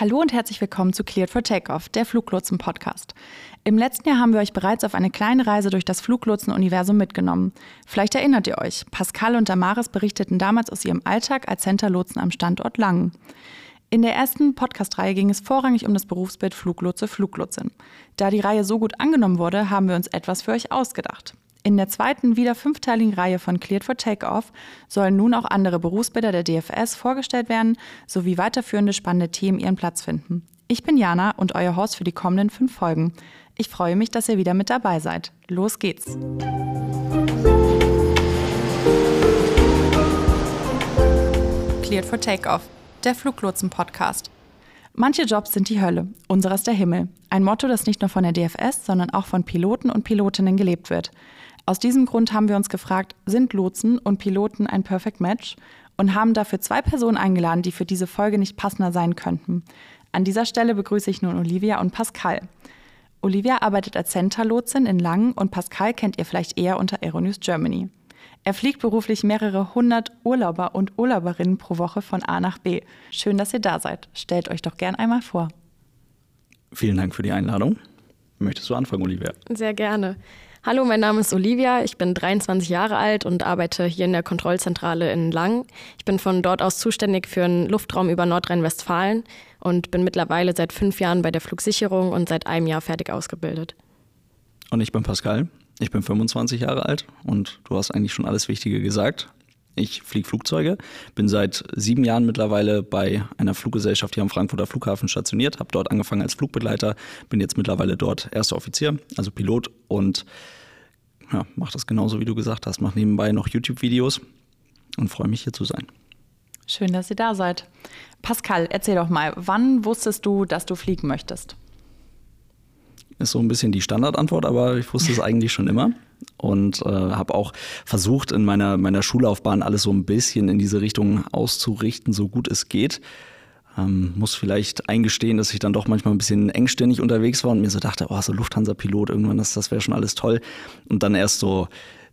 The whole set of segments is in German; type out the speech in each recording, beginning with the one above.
Hallo und herzlich willkommen zu Cleared for Takeoff, der Fluglotsen-Podcast. Im letzten Jahr haben wir euch bereits auf eine kleine Reise durch das Fluglotsen-Universum mitgenommen. Vielleicht erinnert ihr euch, Pascal und Damaris berichteten damals aus ihrem Alltag als Center-Lotsen am Standort Langen. In der ersten Podcast-Reihe ging es vorrangig um das Berufsbild Fluglotse, Fluglotsin. Da die Reihe so gut angenommen wurde, haben wir uns etwas für euch ausgedacht. In der zweiten, wieder fünfteiligen Reihe von Cleared for Takeoff sollen nun auch andere Berufsbilder der DFS vorgestellt werden, sowie weiterführende spannende Themen ihren Platz finden. Ich bin Jana und euer Host für die kommenden fünf Folgen. Ich freue mich, dass ihr wieder mit dabei seid. Los geht's! Cleared for Takeoff, der Fluglotsen-Podcast. Manche Jobs sind die Hölle, unserer ist der Himmel. Ein Motto, das nicht nur von der DFS, sondern auch von Piloten und Pilotinnen gelebt wird. Aus diesem Grund haben wir uns gefragt, sind Lotsen und Piloten ein Perfect Match? Und haben dafür zwei Personen eingeladen, die für diese Folge nicht passender sein könnten. An dieser Stelle begrüße ich nun Olivia und Pascal. Olivia arbeitet als Center-Lotsin in Langen und Pascal kennt ihr vielleicht eher unter Aeronews Germany. Er fliegt beruflich mehrere hundert Urlauber und Urlauberinnen pro Woche von A nach B. Schön, dass ihr da seid. Stellt euch doch gern einmal vor. Vielen Dank für die Einladung. Möchtest du anfangen, Olivia? Sehr gerne. Hallo, mein Name ist Olivia. Ich bin 23 Jahre alt und arbeite hier in der Kontrollzentrale in Lang. Ich bin von dort aus zuständig für den Luftraum über Nordrhein-Westfalen und bin mittlerweile seit fünf Jahren bei der Flugsicherung und seit einem Jahr fertig ausgebildet. Und ich bin Pascal. Ich bin 25 Jahre alt und du hast eigentlich schon alles Wichtige gesagt. Ich fliege Flugzeuge, bin seit sieben Jahren mittlerweile bei einer Fluggesellschaft hier am Frankfurter Flughafen stationiert, habe dort angefangen als Flugbegleiter, bin jetzt mittlerweile dort erster Offizier, also Pilot und ja, mache das genauso, wie du gesagt hast, mache nebenbei noch YouTube-Videos und freue mich hier zu sein. Schön, dass ihr da seid. Pascal, erzähl doch mal, wann wusstest du, dass du fliegen möchtest? Ist so ein bisschen die Standardantwort, aber ich wusste es eigentlich schon immer und äh, habe auch versucht, in meiner, meiner Schullaufbahn alles so ein bisschen in diese Richtung auszurichten, so gut es geht. Ähm, muss vielleicht eingestehen, dass ich dann doch manchmal ein bisschen engstirnig unterwegs war und mir so dachte, oh, so Lufthansa-Pilot, irgendwann, das, das wäre schon alles toll. Und dann erst so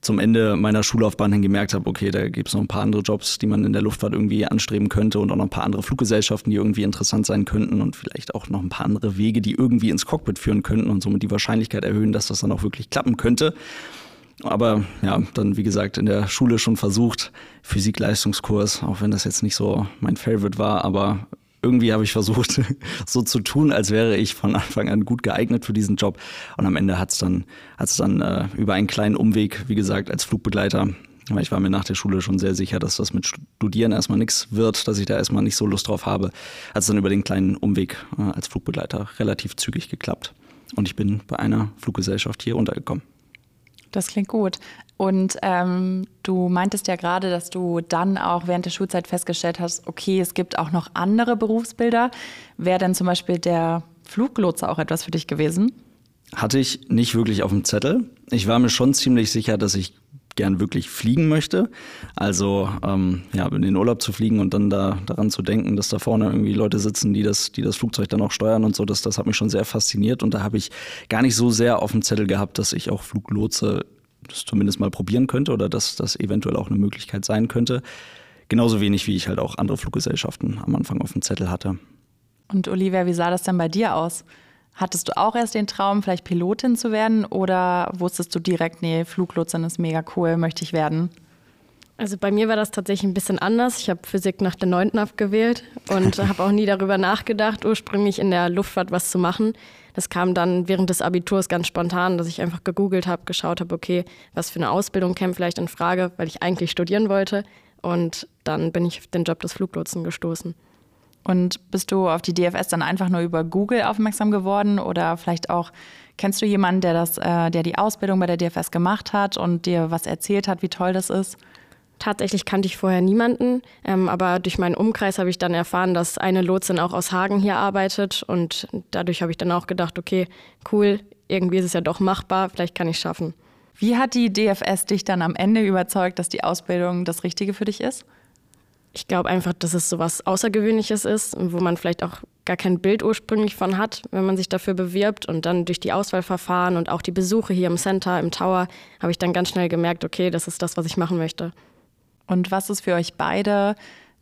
zum Ende meiner Schullaufbahn hin gemerkt habe, okay, da gibt es noch ein paar andere Jobs, die man in der Luftfahrt irgendwie anstreben könnte und auch noch ein paar andere Fluggesellschaften, die irgendwie interessant sein könnten und vielleicht auch noch ein paar andere Wege, die irgendwie ins Cockpit führen könnten und somit die Wahrscheinlichkeit erhöhen, dass das dann auch wirklich klappen könnte. Aber ja, dann wie gesagt in der Schule schon versucht, Physik-Leistungskurs, auch wenn das jetzt nicht so mein Favorite war, aber irgendwie habe ich versucht, so zu tun, als wäre ich von Anfang an gut geeignet für diesen Job. Und am Ende hat es dann, hat's dann äh, über einen kleinen Umweg, wie gesagt, als Flugbegleiter, weil ich war mir nach der Schule schon sehr sicher, dass das mit Studieren erstmal nichts wird, dass ich da erstmal nicht so Lust drauf habe, hat es dann über den kleinen Umweg äh, als Flugbegleiter relativ zügig geklappt. Und ich bin bei einer Fluggesellschaft hier untergekommen. Das klingt gut. Und ähm, du meintest ja gerade, dass du dann auch während der Schulzeit festgestellt hast, okay, es gibt auch noch andere Berufsbilder. Wäre denn zum Beispiel der Fluglotse auch etwas für dich gewesen? Hatte ich nicht wirklich auf dem Zettel. Ich war mir schon ziemlich sicher, dass ich gern wirklich fliegen möchte. Also ähm, ja, in den Urlaub zu fliegen und dann da daran zu denken, dass da vorne irgendwie Leute sitzen, die das, die das Flugzeug dann auch steuern und so, das, das hat mich schon sehr fasziniert und da habe ich gar nicht so sehr auf dem Zettel gehabt, dass ich auch Fluglotse das zumindest mal probieren könnte oder dass das eventuell auch eine Möglichkeit sein könnte. Genauso wenig, wie ich halt auch andere Fluggesellschaften am Anfang auf dem Zettel hatte. Und Olivia, wie sah das denn bei dir aus? Hattest du auch erst den Traum, vielleicht Pilotin zu werden oder wusstest du direkt, nee, Fluglotsin ist mega cool, möchte ich werden? Also bei mir war das tatsächlich ein bisschen anders. Ich habe Physik nach der 9. abgewählt und habe auch nie darüber nachgedacht, ursprünglich in der Luftfahrt was zu machen. Das kam dann während des Abiturs ganz spontan, dass ich einfach gegoogelt habe, geschaut habe, okay, was für eine Ausbildung käme vielleicht in Frage, weil ich eigentlich studieren wollte. Und dann bin ich auf den Job des Fluglotsen gestoßen. Und bist du auf die DFS dann einfach nur über Google aufmerksam geworden oder vielleicht auch kennst du jemanden, der das, äh, der die Ausbildung bei der DFS gemacht hat und dir was erzählt hat, wie toll das ist? Tatsächlich kannte ich vorher niemanden, ähm, aber durch meinen Umkreis habe ich dann erfahren, dass eine Lotsin auch aus Hagen hier arbeitet und dadurch habe ich dann auch gedacht, okay, cool, irgendwie ist es ja doch machbar, vielleicht kann ich es schaffen. Wie hat die DFS dich dann am Ende überzeugt, dass die Ausbildung das Richtige für dich ist? Ich glaube einfach, dass es so was Außergewöhnliches ist, wo man vielleicht auch gar kein Bild ursprünglich von hat, wenn man sich dafür bewirbt. Und dann durch die Auswahlverfahren und auch die Besuche hier im Center, im Tower, habe ich dann ganz schnell gemerkt, okay, das ist das, was ich machen möchte. Und was ist für euch beide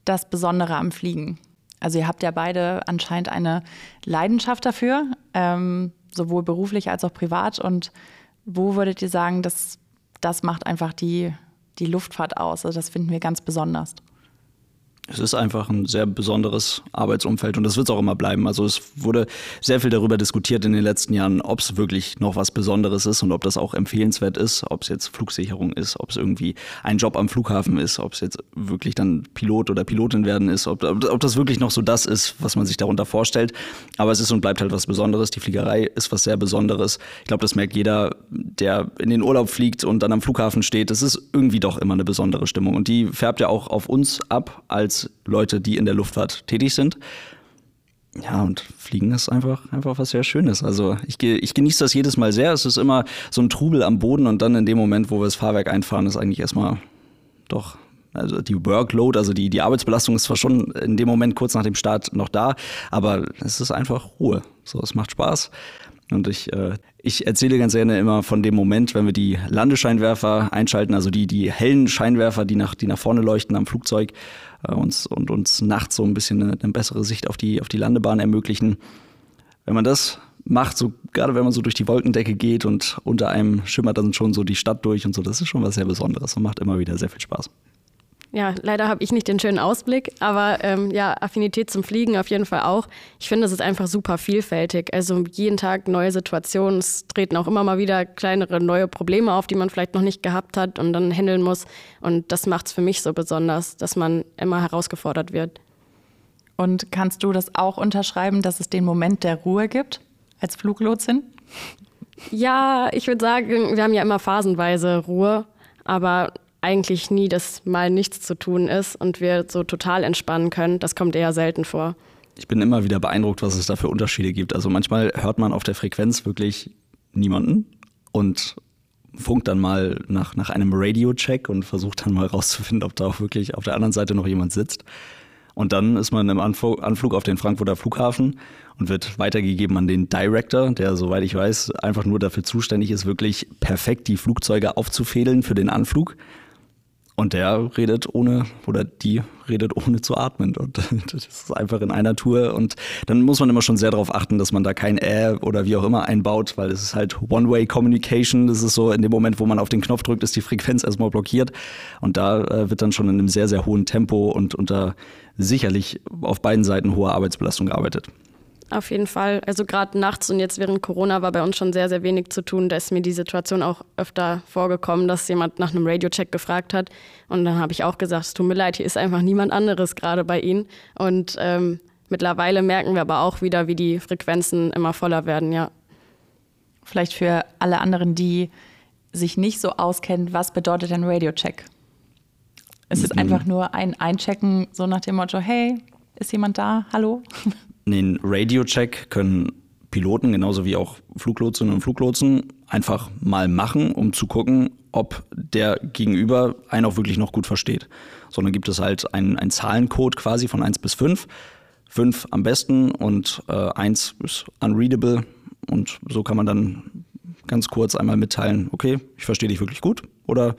das Besondere am Fliegen? Also ihr habt ja beide anscheinend eine Leidenschaft dafür, ähm, sowohl beruflich als auch privat. Und wo würdet ihr sagen, dass das macht einfach die, die Luftfahrt aus? Also das finden wir ganz besonders es ist einfach ein sehr besonderes Arbeitsumfeld und das wird es auch immer bleiben. Also es wurde sehr viel darüber diskutiert in den letzten Jahren, ob es wirklich noch was Besonderes ist und ob das auch empfehlenswert ist, ob es jetzt Flugsicherung ist, ob es irgendwie ein Job am Flughafen ist, ob es jetzt wirklich dann Pilot oder Pilotin werden ist, ob, ob das wirklich noch so das ist, was man sich darunter vorstellt. Aber es ist und bleibt halt was Besonderes. Die Fliegerei ist was sehr Besonderes. Ich glaube, das merkt jeder, der in den Urlaub fliegt und dann am Flughafen steht. Es ist irgendwie doch immer eine besondere Stimmung und die färbt ja auch auf uns ab als Leute, die in der Luftfahrt tätig sind. Ja, und Fliegen ist einfach, einfach was sehr Schönes. Also ich, ich genieße das jedes Mal sehr. Es ist immer so ein Trubel am Boden und dann in dem Moment, wo wir das Fahrwerk einfahren, ist eigentlich erstmal doch also die Workload, also die, die Arbeitsbelastung ist zwar schon in dem Moment kurz nach dem Start noch da, aber es ist einfach Ruhe. So, es macht Spaß. Und ich, äh, ich erzähle ganz gerne immer von dem Moment, wenn wir die Landescheinwerfer einschalten, also die, die hellen Scheinwerfer, die nach, die nach vorne leuchten am Flugzeug äh, uns, und uns nachts so ein bisschen eine, eine bessere Sicht auf die, auf die Landebahn ermöglichen. Wenn man das macht, so gerade wenn man so durch die Wolkendecke geht und unter einem schimmert dann schon so die Stadt durch und so, das ist schon was sehr Besonderes und macht immer wieder sehr viel Spaß. Ja, leider habe ich nicht den schönen Ausblick, aber ähm, ja, Affinität zum Fliegen auf jeden Fall auch. Ich finde, es ist einfach super vielfältig. Also jeden Tag neue Situationen. Es treten auch immer mal wieder kleinere neue Probleme auf, die man vielleicht noch nicht gehabt hat und dann handeln muss. Und das macht es für mich so besonders, dass man immer herausgefordert wird. Und kannst du das auch unterschreiben, dass es den Moment der Ruhe gibt als Fluglotsin? Ja, ich würde sagen, wir haben ja immer phasenweise Ruhe, aber eigentlich nie, dass mal nichts zu tun ist und wir so total entspannen können. Das kommt eher selten vor. Ich bin immer wieder beeindruckt, was es da für Unterschiede gibt. Also manchmal hört man auf der Frequenz wirklich niemanden und funkt dann mal nach, nach einem Radio-Check und versucht dann mal rauszufinden, ob da auch wirklich auf der anderen Seite noch jemand sitzt. Und dann ist man im Anflug auf den Frankfurter Flughafen und wird weitergegeben an den Director, der, soweit ich weiß, einfach nur dafür zuständig ist, wirklich perfekt die Flugzeuge aufzufädeln für den Anflug. Und der redet ohne, oder die redet ohne zu atmen. Und das ist einfach in einer Tour. Und dann muss man immer schon sehr darauf achten, dass man da kein Äh oder wie auch immer einbaut, weil es ist halt One-Way-Communication. Das ist so, in dem Moment, wo man auf den Knopf drückt, ist die Frequenz erstmal blockiert. Und da äh, wird dann schon in einem sehr, sehr hohen Tempo und unter sicherlich auf beiden Seiten hoher Arbeitsbelastung gearbeitet. Auf jeden Fall. Also gerade nachts und jetzt während Corona war bei uns schon sehr, sehr wenig zu tun. Da ist mir die Situation auch öfter vorgekommen, dass jemand nach einem Radiocheck gefragt hat. Und dann habe ich auch gesagt, es tut mir leid, hier ist einfach niemand anderes gerade bei Ihnen. Und ähm, mittlerweile merken wir aber auch wieder, wie die Frequenzen immer voller werden, ja. Vielleicht für alle anderen, die sich nicht so auskennen, was bedeutet ein Radiocheck? Es ist einfach nur ein Einchecken, so nach dem Motto, hey, ist jemand da? Hallo? Den Radio-Check können Piloten genauso wie auch Fluglotsen und Fluglotsen einfach mal machen, um zu gucken, ob der Gegenüber einen auch wirklich noch gut versteht. Sondern gibt es halt einen, einen Zahlencode quasi von 1 bis 5. 5 am besten und äh, 1 ist unreadable. Und so kann man dann ganz kurz einmal mitteilen, okay, ich verstehe dich wirklich gut oder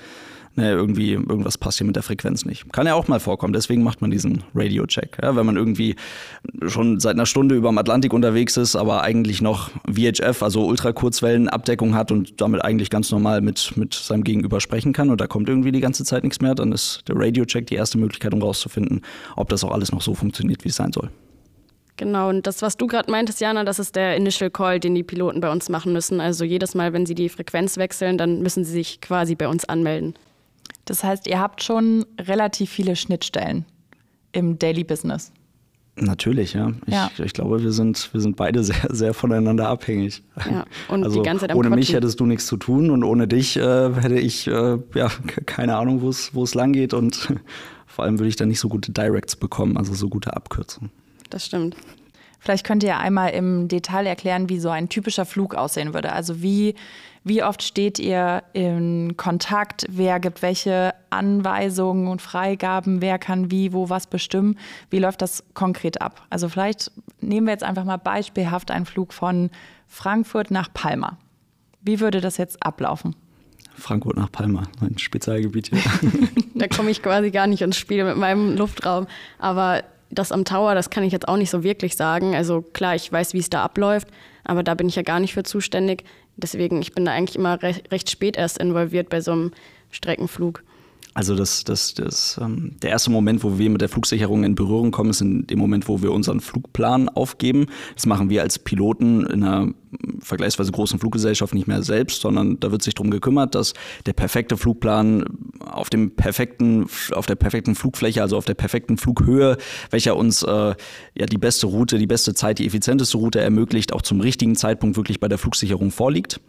ne, irgendwie irgendwas passt hier mit der Frequenz nicht. Kann ja auch mal vorkommen, deswegen macht man diesen Radio-Check. Ja, wenn man irgendwie schon seit einer Stunde über dem Atlantik unterwegs ist, aber eigentlich noch VHF, also Ultrakurzwellenabdeckung hat und damit eigentlich ganz normal mit, mit seinem Gegenüber sprechen kann und da kommt irgendwie die ganze Zeit nichts mehr, dann ist der Radio-Check die erste Möglichkeit, um rauszufinden, ob das auch alles noch so funktioniert, wie es sein soll. Genau, und das, was du gerade meintest, Jana, das ist der Initial Call, den die Piloten bei uns machen müssen. Also jedes Mal, wenn sie die Frequenz wechseln, dann müssen sie sich quasi bei uns anmelden. Das heißt, ihr habt schon relativ viele Schnittstellen im Daily Business. Natürlich, ja. Ich, ja. ich glaube, wir sind, wir sind beide sehr, sehr voneinander abhängig. Ja, und also die ganze Zeit am ohne Quatschen. mich hättest du nichts zu tun und ohne dich äh, hätte ich äh, ja, keine Ahnung, wo es lang geht und vor allem würde ich dann nicht so gute Directs bekommen, also so gute Abkürzungen. Das stimmt. Vielleicht könnt ihr einmal im Detail erklären, wie so ein typischer Flug aussehen würde. Also wie, wie oft steht ihr in Kontakt? Wer gibt welche Anweisungen und Freigaben? Wer kann wie, wo was bestimmen? Wie läuft das konkret ab? Also vielleicht nehmen wir jetzt einfach mal beispielhaft einen Flug von Frankfurt nach Palma. Wie würde das jetzt ablaufen? Frankfurt nach Palma, mein Spezialgebiet hier. da komme ich quasi gar nicht ins Spiel mit meinem Luftraum. Aber das am Tower, das kann ich jetzt auch nicht so wirklich sagen. Also klar, ich weiß, wie es da abläuft, aber da bin ich ja gar nicht für zuständig. Deswegen, ich bin da eigentlich immer recht, recht spät erst involviert bei so einem Streckenflug. Also das, das, das, ähm, der erste Moment, wo wir mit der Flugsicherung in Berührung kommen, ist in dem Moment, wo wir unseren Flugplan aufgeben. Das machen wir als Piloten in einer vergleichsweise großen Fluggesellschaft nicht mehr selbst, sondern da wird sich darum gekümmert, dass der perfekte Flugplan auf dem perfekten, auf der perfekten Flugfläche, also auf der perfekten Flughöhe, welcher uns äh, ja die beste Route, die beste Zeit, die effizienteste Route ermöglicht, auch zum richtigen Zeitpunkt wirklich bei der Flugsicherung vorliegt.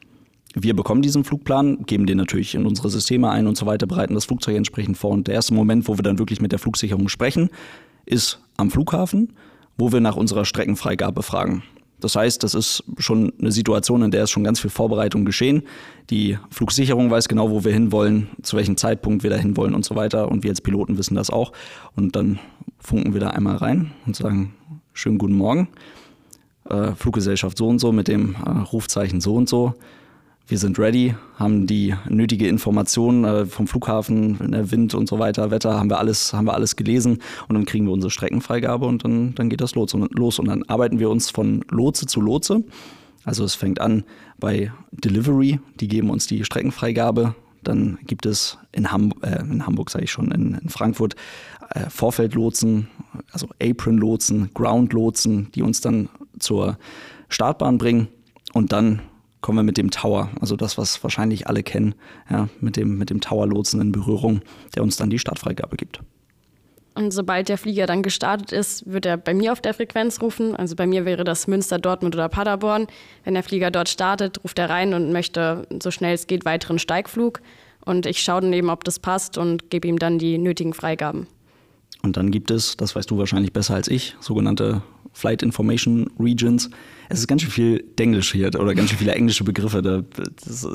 Wir bekommen diesen Flugplan, geben den natürlich in unsere Systeme ein und so weiter, bereiten das Flugzeug entsprechend vor. Und der erste Moment, wo wir dann wirklich mit der Flugsicherung sprechen, ist am Flughafen, wo wir nach unserer Streckenfreigabe fragen. Das heißt, das ist schon eine Situation, in der ist schon ganz viel Vorbereitung geschehen. Die Flugsicherung weiß genau, wo wir hinwollen, zu welchem Zeitpunkt wir da hinwollen und so weiter. Und wir als Piloten wissen das auch. Und dann funken wir da einmal rein und sagen, schönen guten Morgen. Äh, Fluggesellschaft so und so mit dem äh, Rufzeichen so und so wir sind ready, haben die nötige Information äh, vom Flughafen, ne, Wind und so weiter, Wetter, haben wir alles, haben wir alles gelesen und dann kriegen wir unsere Streckenfreigabe und dann, dann geht das los und, los. Und dann arbeiten wir uns von Lotse zu Lotse. Also es fängt an bei Delivery, die geben uns die Streckenfreigabe. Dann gibt es in, Ham äh, in Hamburg, sage ich schon, in, in Frankfurt äh, Vorfeldlotsen, also Apron-Lotsen, Ground-Lotsen, die uns dann zur Startbahn bringen. Und dann kommen wir mit dem Tower, also das, was wahrscheinlich alle kennen, ja, mit dem, mit dem Tower-Lotsen in Berührung, der uns dann die Startfreigabe gibt. Und sobald der Flieger dann gestartet ist, wird er bei mir auf der Frequenz rufen. Also bei mir wäre das Münster, Dortmund oder Paderborn. Wenn der Flieger dort startet, ruft er rein und möchte so schnell es geht weiteren Steigflug. Und ich schaue dann eben, ob das passt und gebe ihm dann die nötigen Freigaben. Und dann gibt es, das weißt du wahrscheinlich besser als ich, sogenannte Flight Information Regions. Es ist ganz schön viel Denglisch hier oder ganz schön viele englische Begriffe. Das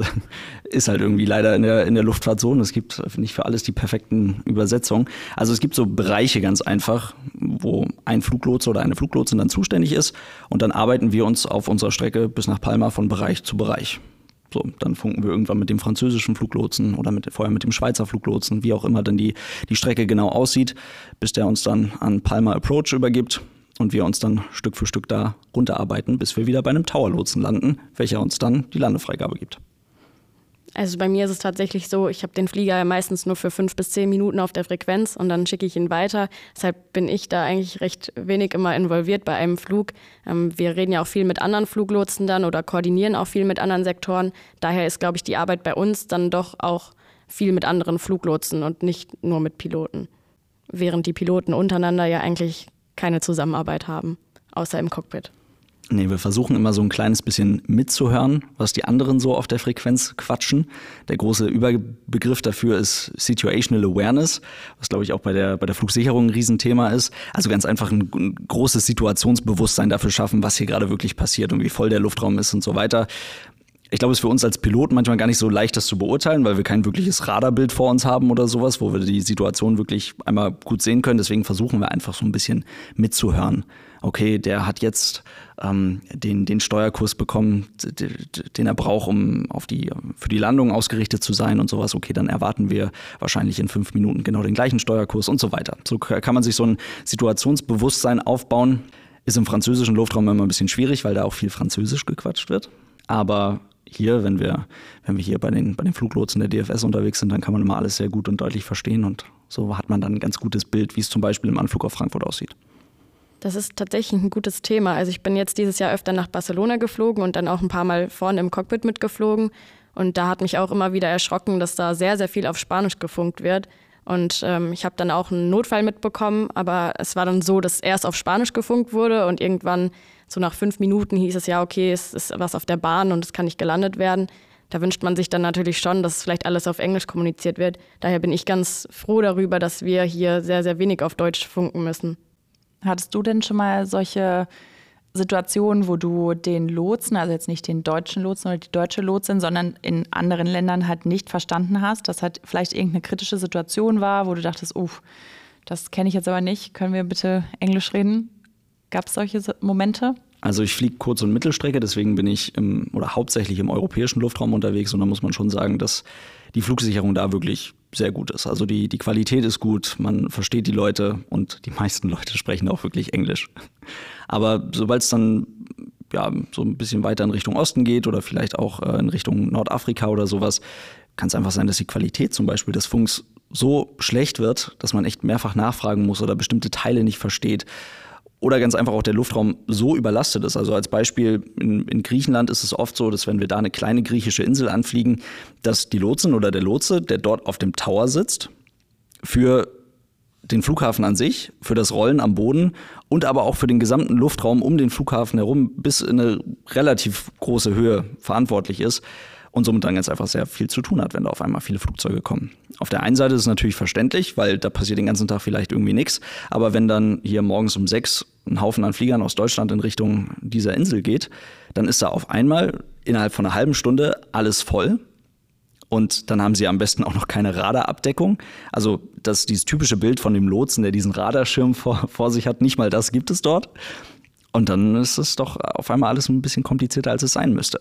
ist halt irgendwie leider in der, in der Luftfahrt so und es gibt nicht für alles die perfekten Übersetzungen. Also es gibt so Bereiche ganz einfach, wo ein Fluglotse oder eine Fluglotsin dann zuständig ist und dann arbeiten wir uns auf unserer Strecke bis nach Palma von Bereich zu Bereich. So, dann funken wir irgendwann mit dem französischen Fluglotsen oder mit, vorher mit dem Schweizer Fluglotsen, wie auch immer dann die, die Strecke genau aussieht, bis der uns dann an Palma Approach übergibt und wir uns dann Stück für Stück da runterarbeiten, bis wir wieder bei einem Towerlotsen landen, welcher uns dann die Landefreigabe gibt. Also bei mir ist es tatsächlich so, ich habe den Flieger ja meistens nur für fünf bis zehn Minuten auf der Frequenz und dann schicke ich ihn weiter. Deshalb bin ich da eigentlich recht wenig immer involviert bei einem Flug. Ähm, wir reden ja auch viel mit anderen Fluglotsen dann oder koordinieren auch viel mit anderen Sektoren. Daher ist, glaube ich, die Arbeit bei uns dann doch auch viel mit anderen Fluglotsen und nicht nur mit Piloten. Während die Piloten untereinander ja eigentlich keine Zusammenarbeit haben, außer im Cockpit. Nee, wir versuchen immer so ein kleines bisschen mitzuhören, was die anderen so auf der Frequenz quatschen. Der große Überbegriff dafür ist Situational Awareness, was glaube ich auch bei der, bei der Flugsicherung ein Riesenthema ist. Also ganz einfach ein, ein großes Situationsbewusstsein dafür schaffen, was hier gerade wirklich passiert und wie voll der Luftraum ist und so weiter. Ich glaube, es ist für uns als Piloten manchmal gar nicht so leicht, das zu beurteilen, weil wir kein wirkliches Radarbild vor uns haben oder sowas, wo wir die Situation wirklich einmal gut sehen können. Deswegen versuchen wir einfach so ein bisschen mitzuhören. Okay, der hat jetzt ähm, den, den Steuerkurs bekommen, den er braucht, um auf die, für die Landung ausgerichtet zu sein und sowas. Okay, dann erwarten wir wahrscheinlich in fünf Minuten genau den gleichen Steuerkurs und so weiter. So kann man sich so ein Situationsbewusstsein aufbauen. Ist im französischen Luftraum immer ein bisschen schwierig, weil da auch viel Französisch gequatscht wird. Aber hier, wenn wir, wenn wir hier bei den, bei den Fluglotsen der DFS unterwegs sind, dann kann man immer alles sehr gut und deutlich verstehen und so hat man dann ein ganz gutes Bild, wie es zum Beispiel im Anflug auf Frankfurt aussieht. Das ist tatsächlich ein gutes Thema. Also ich bin jetzt dieses Jahr öfter nach Barcelona geflogen und dann auch ein paar Mal vorne im Cockpit mitgeflogen. Und da hat mich auch immer wieder erschrocken, dass da sehr, sehr viel auf Spanisch gefunkt wird. Und ähm, ich habe dann auch einen Notfall mitbekommen, aber es war dann so, dass erst auf Spanisch gefunkt wurde und irgendwann so nach fünf Minuten hieß es ja, okay, es ist was auf der Bahn und es kann nicht gelandet werden. Da wünscht man sich dann natürlich schon, dass vielleicht alles auf Englisch kommuniziert wird. Daher bin ich ganz froh darüber, dass wir hier sehr, sehr wenig auf Deutsch funken müssen. Hattest du denn schon mal solche Situationen, wo du den Lotsen, also jetzt nicht den deutschen Lotsen oder die deutsche Lotsin, sondern in anderen Ländern halt nicht verstanden hast, dass halt vielleicht irgendeine kritische Situation war, wo du dachtest, uff, das kenne ich jetzt aber nicht, können wir bitte Englisch reden? Gab es solche Momente? Also ich fliege Kurz- und Mittelstrecke, deswegen bin ich im, oder hauptsächlich im europäischen Luftraum unterwegs und da muss man schon sagen, dass die Flugsicherung da wirklich sehr gut ist. Also die, die Qualität ist gut, man versteht die Leute und die meisten Leute sprechen auch wirklich Englisch. Aber sobald es dann ja, so ein bisschen weiter in Richtung Osten geht oder vielleicht auch äh, in Richtung Nordafrika oder sowas, kann es einfach sein, dass die Qualität zum Beispiel des Funks so schlecht wird, dass man echt mehrfach nachfragen muss oder bestimmte Teile nicht versteht. Oder ganz einfach auch der Luftraum so überlastet ist. Also als Beispiel in, in, Griechenland ist es oft so, dass wenn wir da eine kleine griechische Insel anfliegen, dass die Lotsen oder der Lotse, der dort auf dem Tower sitzt, für den Flughafen an sich, für das Rollen am Boden und aber auch für den gesamten Luftraum um den Flughafen herum bis in eine relativ große Höhe verantwortlich ist und somit dann ganz einfach sehr viel zu tun hat, wenn da auf einmal viele Flugzeuge kommen. Auf der einen Seite ist es natürlich verständlich, weil da passiert den ganzen Tag vielleicht irgendwie nichts, aber wenn dann hier morgens um sechs ein Haufen an Fliegern aus Deutschland in Richtung dieser Insel geht, dann ist da auf einmal innerhalb von einer halben Stunde alles voll. Und dann haben sie am besten auch noch keine Radarabdeckung. Also das, dieses typische Bild von dem Lotsen, der diesen Radarschirm vor, vor sich hat, nicht mal das gibt es dort. Und dann ist es doch auf einmal alles ein bisschen komplizierter, als es sein müsste.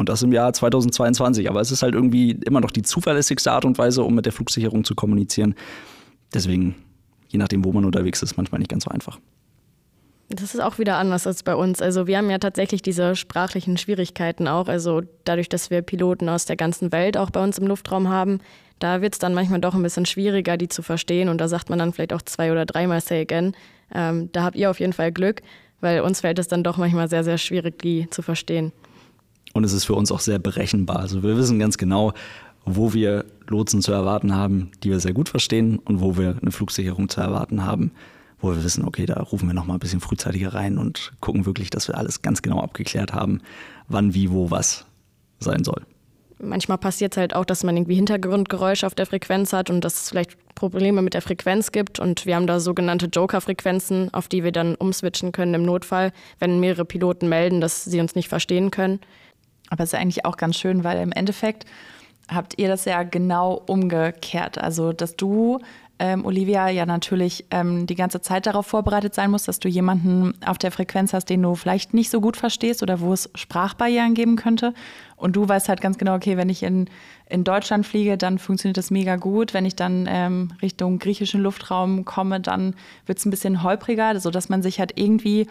Und das im Jahr 2022. Aber es ist halt irgendwie immer noch die zuverlässigste Art und Weise, um mit der Flugsicherung zu kommunizieren. Deswegen, je nachdem, wo man unterwegs ist, manchmal nicht ganz so einfach. Das ist auch wieder anders als bei uns. Also wir haben ja tatsächlich diese sprachlichen Schwierigkeiten auch. Also dadurch, dass wir Piloten aus der ganzen Welt auch bei uns im Luftraum haben, da wird es dann manchmal doch ein bisschen schwieriger, die zu verstehen. Und da sagt man dann vielleicht auch zwei oder dreimal Say Again. Ähm, da habt ihr auf jeden Fall Glück, weil uns fällt es dann doch manchmal sehr, sehr schwierig, die zu verstehen. Und es ist für uns auch sehr berechenbar. Also wir wissen ganz genau, wo wir Lotsen zu erwarten haben, die wir sehr gut verstehen und wo wir eine Flugsicherung zu erwarten haben, wo wir wissen, okay, da rufen wir noch mal ein bisschen frühzeitiger rein und gucken wirklich, dass wir alles ganz genau abgeklärt haben, wann, wie, wo, was sein soll. Manchmal passiert es halt auch, dass man irgendwie Hintergrundgeräusche auf der Frequenz hat und dass es vielleicht Probleme mit der Frequenz gibt. Und wir haben da sogenannte Joker-Frequenzen, auf die wir dann umswitchen können im Notfall, wenn mehrere Piloten melden, dass sie uns nicht verstehen können. Aber es ist eigentlich auch ganz schön, weil im Endeffekt habt ihr das ja genau umgekehrt. Also, dass du, ähm, Olivia, ja natürlich ähm, die ganze Zeit darauf vorbereitet sein musst, dass du jemanden auf der Frequenz hast, den du vielleicht nicht so gut verstehst oder wo es Sprachbarrieren geben könnte. Und du weißt halt ganz genau, okay, wenn ich in, in Deutschland fliege, dann funktioniert das mega gut. Wenn ich dann ähm, Richtung griechischen Luftraum komme, dann wird es ein bisschen holpriger, sodass man sich halt irgendwie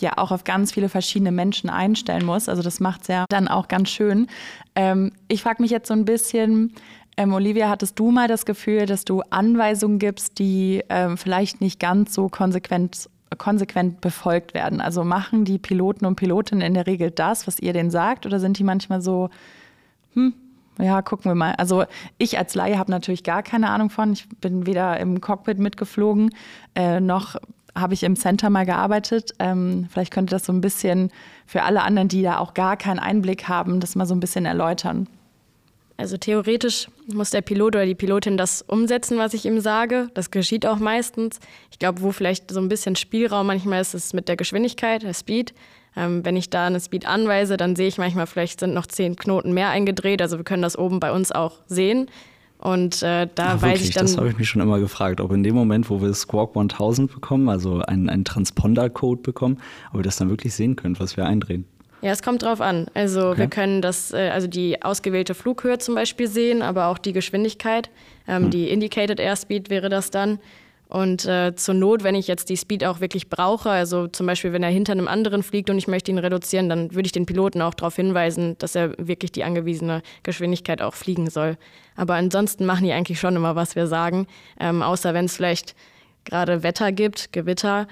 ja auch auf ganz viele verschiedene Menschen einstellen muss. Also das macht es ja dann auch ganz schön. Ähm, ich frage mich jetzt so ein bisschen, ähm, Olivia, hattest du mal das Gefühl, dass du Anweisungen gibst, die ähm, vielleicht nicht ganz so konsequent, konsequent befolgt werden? Also machen die Piloten und Pilotinnen in der Regel das, was ihr denen sagt, oder sind die manchmal so, hm, ja, gucken wir mal. Also ich als Laie habe natürlich gar keine Ahnung von. Ich bin weder im Cockpit mitgeflogen, äh, noch habe ich im Center mal gearbeitet. Ähm, vielleicht könnte das so ein bisschen für alle anderen, die da auch gar keinen Einblick haben, das mal so ein bisschen erläutern. Also theoretisch muss der Pilot oder die Pilotin das umsetzen, was ich ihm sage. Das geschieht auch meistens. Ich glaube, wo vielleicht so ein bisschen Spielraum manchmal ist, ist mit der Geschwindigkeit, der Speed. Ähm, wenn ich da eine Speed anweise, dann sehe ich manchmal, vielleicht sind noch zehn Knoten mehr eingedreht. Also wir können das oben bei uns auch sehen. Und äh, da Ach, weiß wirklich? ich dann. Das habe ich mich schon immer gefragt, ob in dem Moment, wo wir Squawk 1000 bekommen, also einen, einen Transponder-Code bekommen, ob wir das dann wirklich sehen können, was wir eindrehen. Ja, es kommt drauf an. Also okay. wir können das, äh, also die ausgewählte Flughöhe zum Beispiel sehen, aber auch die Geschwindigkeit. Ähm, hm. Die Indicated Airspeed wäre das dann. Und äh, zur Not, wenn ich jetzt die Speed auch wirklich brauche, also zum Beispiel, wenn er hinter einem anderen fliegt und ich möchte ihn reduzieren, dann würde ich den Piloten auch darauf hinweisen, dass er wirklich die angewiesene Geschwindigkeit auch fliegen soll. Aber ansonsten machen die eigentlich schon immer, was wir sagen, ähm, außer wenn es vielleicht gerade Wetter gibt, Gewitter.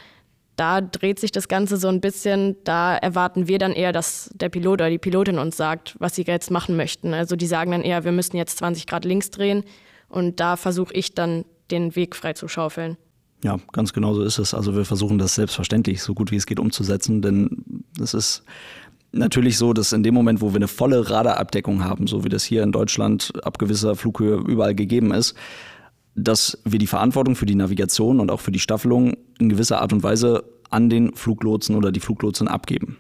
Da dreht sich das Ganze so ein bisschen. Da erwarten wir dann eher, dass der Pilot oder die Pilotin uns sagt, was sie jetzt machen möchten. Also die sagen dann eher, wir müssen jetzt 20 Grad links drehen. Und da versuche ich dann den Weg frei zu schaufeln. Ja, ganz genau so ist es. Also wir versuchen das selbstverständlich so gut wie es geht umzusetzen, denn es ist natürlich so, dass in dem Moment, wo wir eine volle Radarabdeckung haben, so wie das hier in Deutschland ab gewisser Flughöhe überall gegeben ist, dass wir die Verantwortung für die Navigation und auch für die Staffelung in gewisser Art und Weise an den Fluglotsen oder die Fluglotsen abgeben.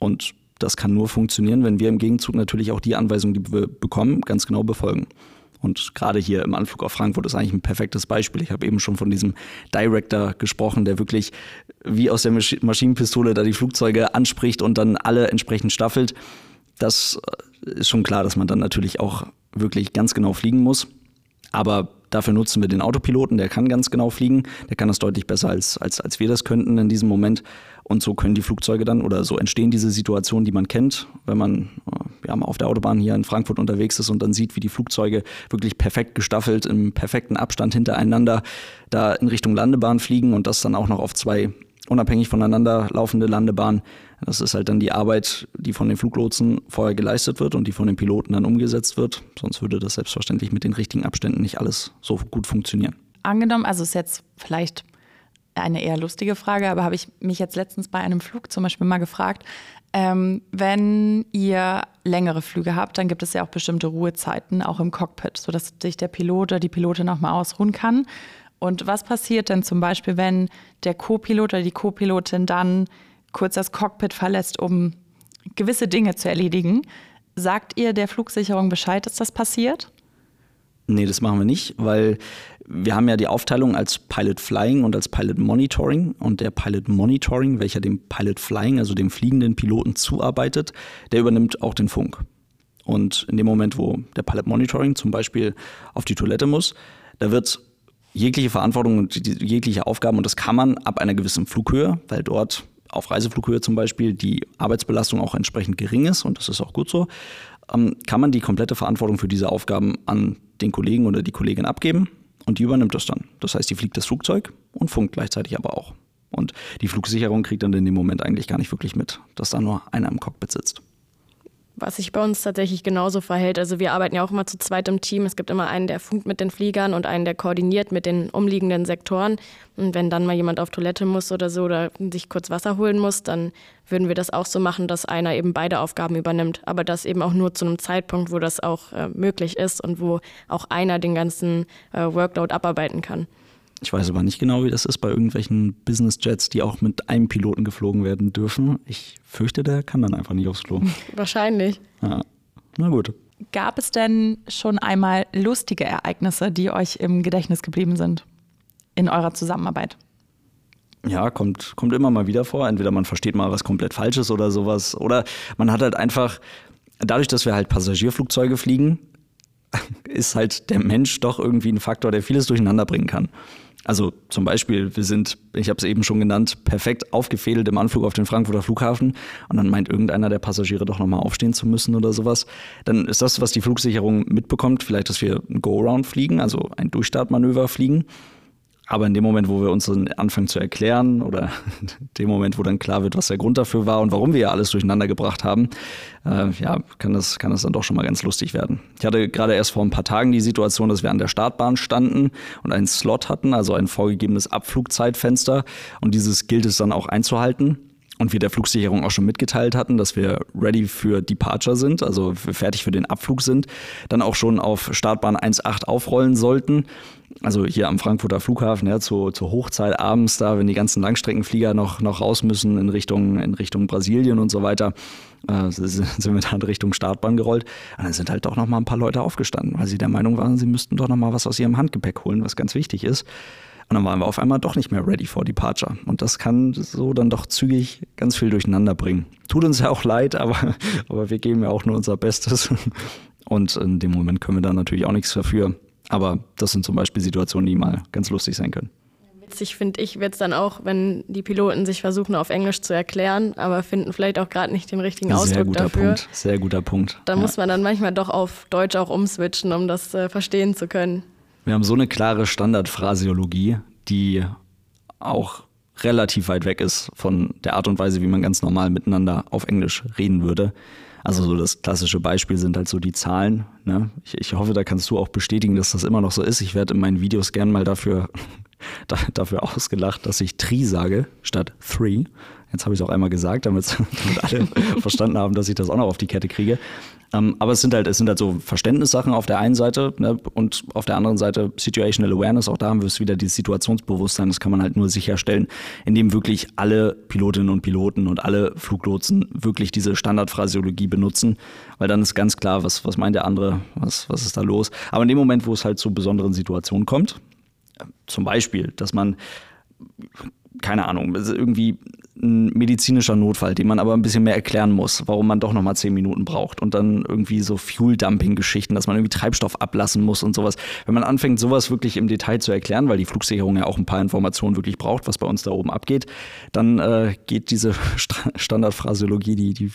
Und das kann nur funktionieren, wenn wir im Gegenzug natürlich auch die Anweisungen, die wir bekommen, ganz genau befolgen. Und gerade hier im Anflug auf Frankfurt ist eigentlich ein perfektes Beispiel. Ich habe eben schon von diesem Director gesprochen, der wirklich wie aus der Masch Maschinenpistole da die Flugzeuge anspricht und dann alle entsprechend staffelt. Das äh, ist schon klar, dass man dann natürlich auch wirklich ganz genau fliegen muss. Aber dafür nutzen wir den Autopiloten, der kann ganz genau fliegen, der kann das deutlich besser als, als, als wir das könnten in diesem Moment. Und so können die Flugzeuge dann oder so entstehen diese Situationen, die man kennt, wenn man ja, mal auf der Autobahn hier in Frankfurt unterwegs ist und dann sieht, wie die Flugzeuge wirklich perfekt gestaffelt im perfekten Abstand hintereinander da in Richtung Landebahn fliegen und das dann auch noch auf zwei unabhängig voneinander laufende Landebahnen. Das ist halt dann die Arbeit, die von den Fluglotsen vorher geleistet wird und die von den Piloten dann umgesetzt wird. Sonst würde das selbstverständlich mit den richtigen Abständen nicht alles so gut funktionieren. Angenommen, also ist jetzt vielleicht eine eher lustige Frage, aber habe ich mich jetzt letztens bei einem Flug zum Beispiel mal gefragt, ähm, wenn ihr längere Flüge habt, dann gibt es ja auch bestimmte Ruhezeiten, auch im Cockpit, sodass sich der Pilot oder die Pilotin auch mal ausruhen kann. Und was passiert denn zum Beispiel, wenn der Co-Pilot oder die Co-Pilotin dann kurz das Cockpit verlässt, um gewisse Dinge zu erledigen? Sagt ihr der Flugsicherung Bescheid, dass das passiert? Nee, das machen wir nicht, weil wir haben ja die Aufteilung als Pilot Flying und als Pilot Monitoring. Und der Pilot Monitoring, welcher dem Pilot Flying, also dem fliegenden Piloten, zuarbeitet, der übernimmt auch den Funk. Und in dem Moment, wo der Pilot Monitoring zum Beispiel auf die Toilette muss, da wird jegliche Verantwortung und jegliche Aufgaben, und das kann man ab einer gewissen Flughöhe, weil dort auf Reiseflughöhe zum Beispiel die Arbeitsbelastung auch entsprechend gering ist, und das ist auch gut so, ähm, kann man die komplette Verantwortung für diese Aufgaben an den Kollegen oder die Kollegin abgeben und die übernimmt das dann. Das heißt, die fliegt das Flugzeug und funkt gleichzeitig aber auch. Und die Flugsicherung kriegt dann in dem Moment eigentlich gar nicht wirklich mit, dass da nur einer im Cockpit sitzt was sich bei uns tatsächlich genauso verhält. Also wir arbeiten ja auch immer zu zweit im Team. Es gibt immer einen, der funkt mit den Fliegern und einen, der koordiniert mit den umliegenden Sektoren. Und wenn dann mal jemand auf Toilette muss oder so oder sich kurz Wasser holen muss, dann würden wir das auch so machen, dass einer eben beide Aufgaben übernimmt. Aber das eben auch nur zu einem Zeitpunkt, wo das auch äh, möglich ist und wo auch einer den ganzen äh, Workload abarbeiten kann. Ich weiß aber nicht genau, wie das ist bei irgendwelchen Business Jets, die auch mit einem Piloten geflogen werden dürfen. Ich fürchte, der kann dann einfach nicht aufs Klo. Wahrscheinlich. Ja. Na gut. Gab es denn schon einmal lustige Ereignisse, die euch im Gedächtnis geblieben sind in eurer Zusammenarbeit? Ja, kommt, kommt immer mal wieder vor. Entweder man versteht mal was komplett Falsches oder sowas. Oder man hat halt einfach, dadurch, dass wir halt Passagierflugzeuge fliegen, ist halt der Mensch doch irgendwie ein Faktor, der vieles durcheinander bringen kann. Also zum Beispiel, wir sind, ich habe es eben schon genannt, perfekt aufgefädelt im Anflug auf den Frankfurter Flughafen und dann meint irgendeiner der Passagiere doch nochmal aufstehen zu müssen oder sowas. Dann ist das, was die Flugsicherung mitbekommt, vielleicht, dass wir ein Go-Around fliegen, also ein Durchstartmanöver fliegen. Aber in dem Moment, wo wir uns dann anfangen zu erklären oder in dem Moment, wo dann klar wird, was der Grund dafür war und warum wir ja alles durcheinander gebracht haben, äh, ja, kann das, kann das dann doch schon mal ganz lustig werden. Ich hatte gerade erst vor ein paar Tagen die Situation, dass wir an der Startbahn standen und einen Slot hatten, also ein vorgegebenes Abflugzeitfenster. Und dieses gilt es dann auch einzuhalten und wir der Flugsicherung auch schon mitgeteilt hatten, dass wir ready für Departure sind, also fertig für den Abflug sind, dann auch schon auf Startbahn 1.8 aufrollen sollten. Also hier am Frankfurter Flughafen, ja, zur, zur Hochzeit abends da, wenn die ganzen Langstreckenflieger noch, noch raus müssen in Richtung, in Richtung Brasilien und so weiter, äh, sind wir dann Richtung Startbahn gerollt. Und dann sind halt doch noch mal ein paar Leute aufgestanden, weil sie der Meinung waren, sie müssten doch noch mal was aus ihrem Handgepäck holen, was ganz wichtig ist. Und dann waren wir auf einmal doch nicht mehr ready for departure. Und das kann so dann doch zügig ganz viel durcheinander bringen. Tut uns ja auch leid, aber, aber wir geben ja auch nur unser Bestes. Und in dem Moment können wir da natürlich auch nichts dafür. Aber das sind zum Beispiel Situationen, die mal ganz lustig sein können. Witzig finde ich, wird es dann auch, wenn die Piloten sich versuchen, auf Englisch zu erklären, aber finden vielleicht auch gerade nicht den richtigen Ausdruck Sehr guter dafür. Punkt. Sehr guter Punkt. Da ja. muss man dann manchmal doch auf Deutsch auch umswitchen, um das äh, verstehen zu können. Wir haben so eine klare Standardphraseologie, die auch relativ weit weg ist von der Art und Weise, wie man ganz normal miteinander auf Englisch reden würde. Also so das klassische Beispiel sind halt so die Zahlen. Ne? Ich, ich hoffe, da kannst du auch bestätigen, dass das immer noch so ist. Ich werde in meinen Videos gern mal dafür, dafür ausgelacht, dass ich Tri sage statt Three. Jetzt habe ich es auch einmal gesagt, damit, alle verstanden haben, dass ich das auch noch auf die Kette kriege. Ähm, aber es sind halt, es sind halt so Verständnissachen auf der einen Seite ne, und auf der anderen Seite Situational Awareness. Auch da haben wir es wieder dieses Situationsbewusstsein. Das kann man halt nur sicherstellen, indem wirklich alle Pilotinnen und Piloten und alle Fluglotsen wirklich diese Standardphraseologie benutzen, weil dann ist ganz klar, was, was meint der andere, was, was ist da los. Aber in dem Moment, wo es halt zu besonderen Situationen kommt, zum Beispiel, dass man keine Ahnung, irgendwie ein medizinischer Notfall, den man aber ein bisschen mehr erklären muss, warum man doch nochmal zehn Minuten braucht und dann irgendwie so Fuel-Dumping-Geschichten, dass man irgendwie Treibstoff ablassen muss und sowas. Wenn man anfängt, sowas wirklich im Detail zu erklären, weil die Flugsicherung ja auch ein paar Informationen wirklich braucht, was bei uns da oben abgeht, dann äh, geht diese St Standardphraseologie, die, die,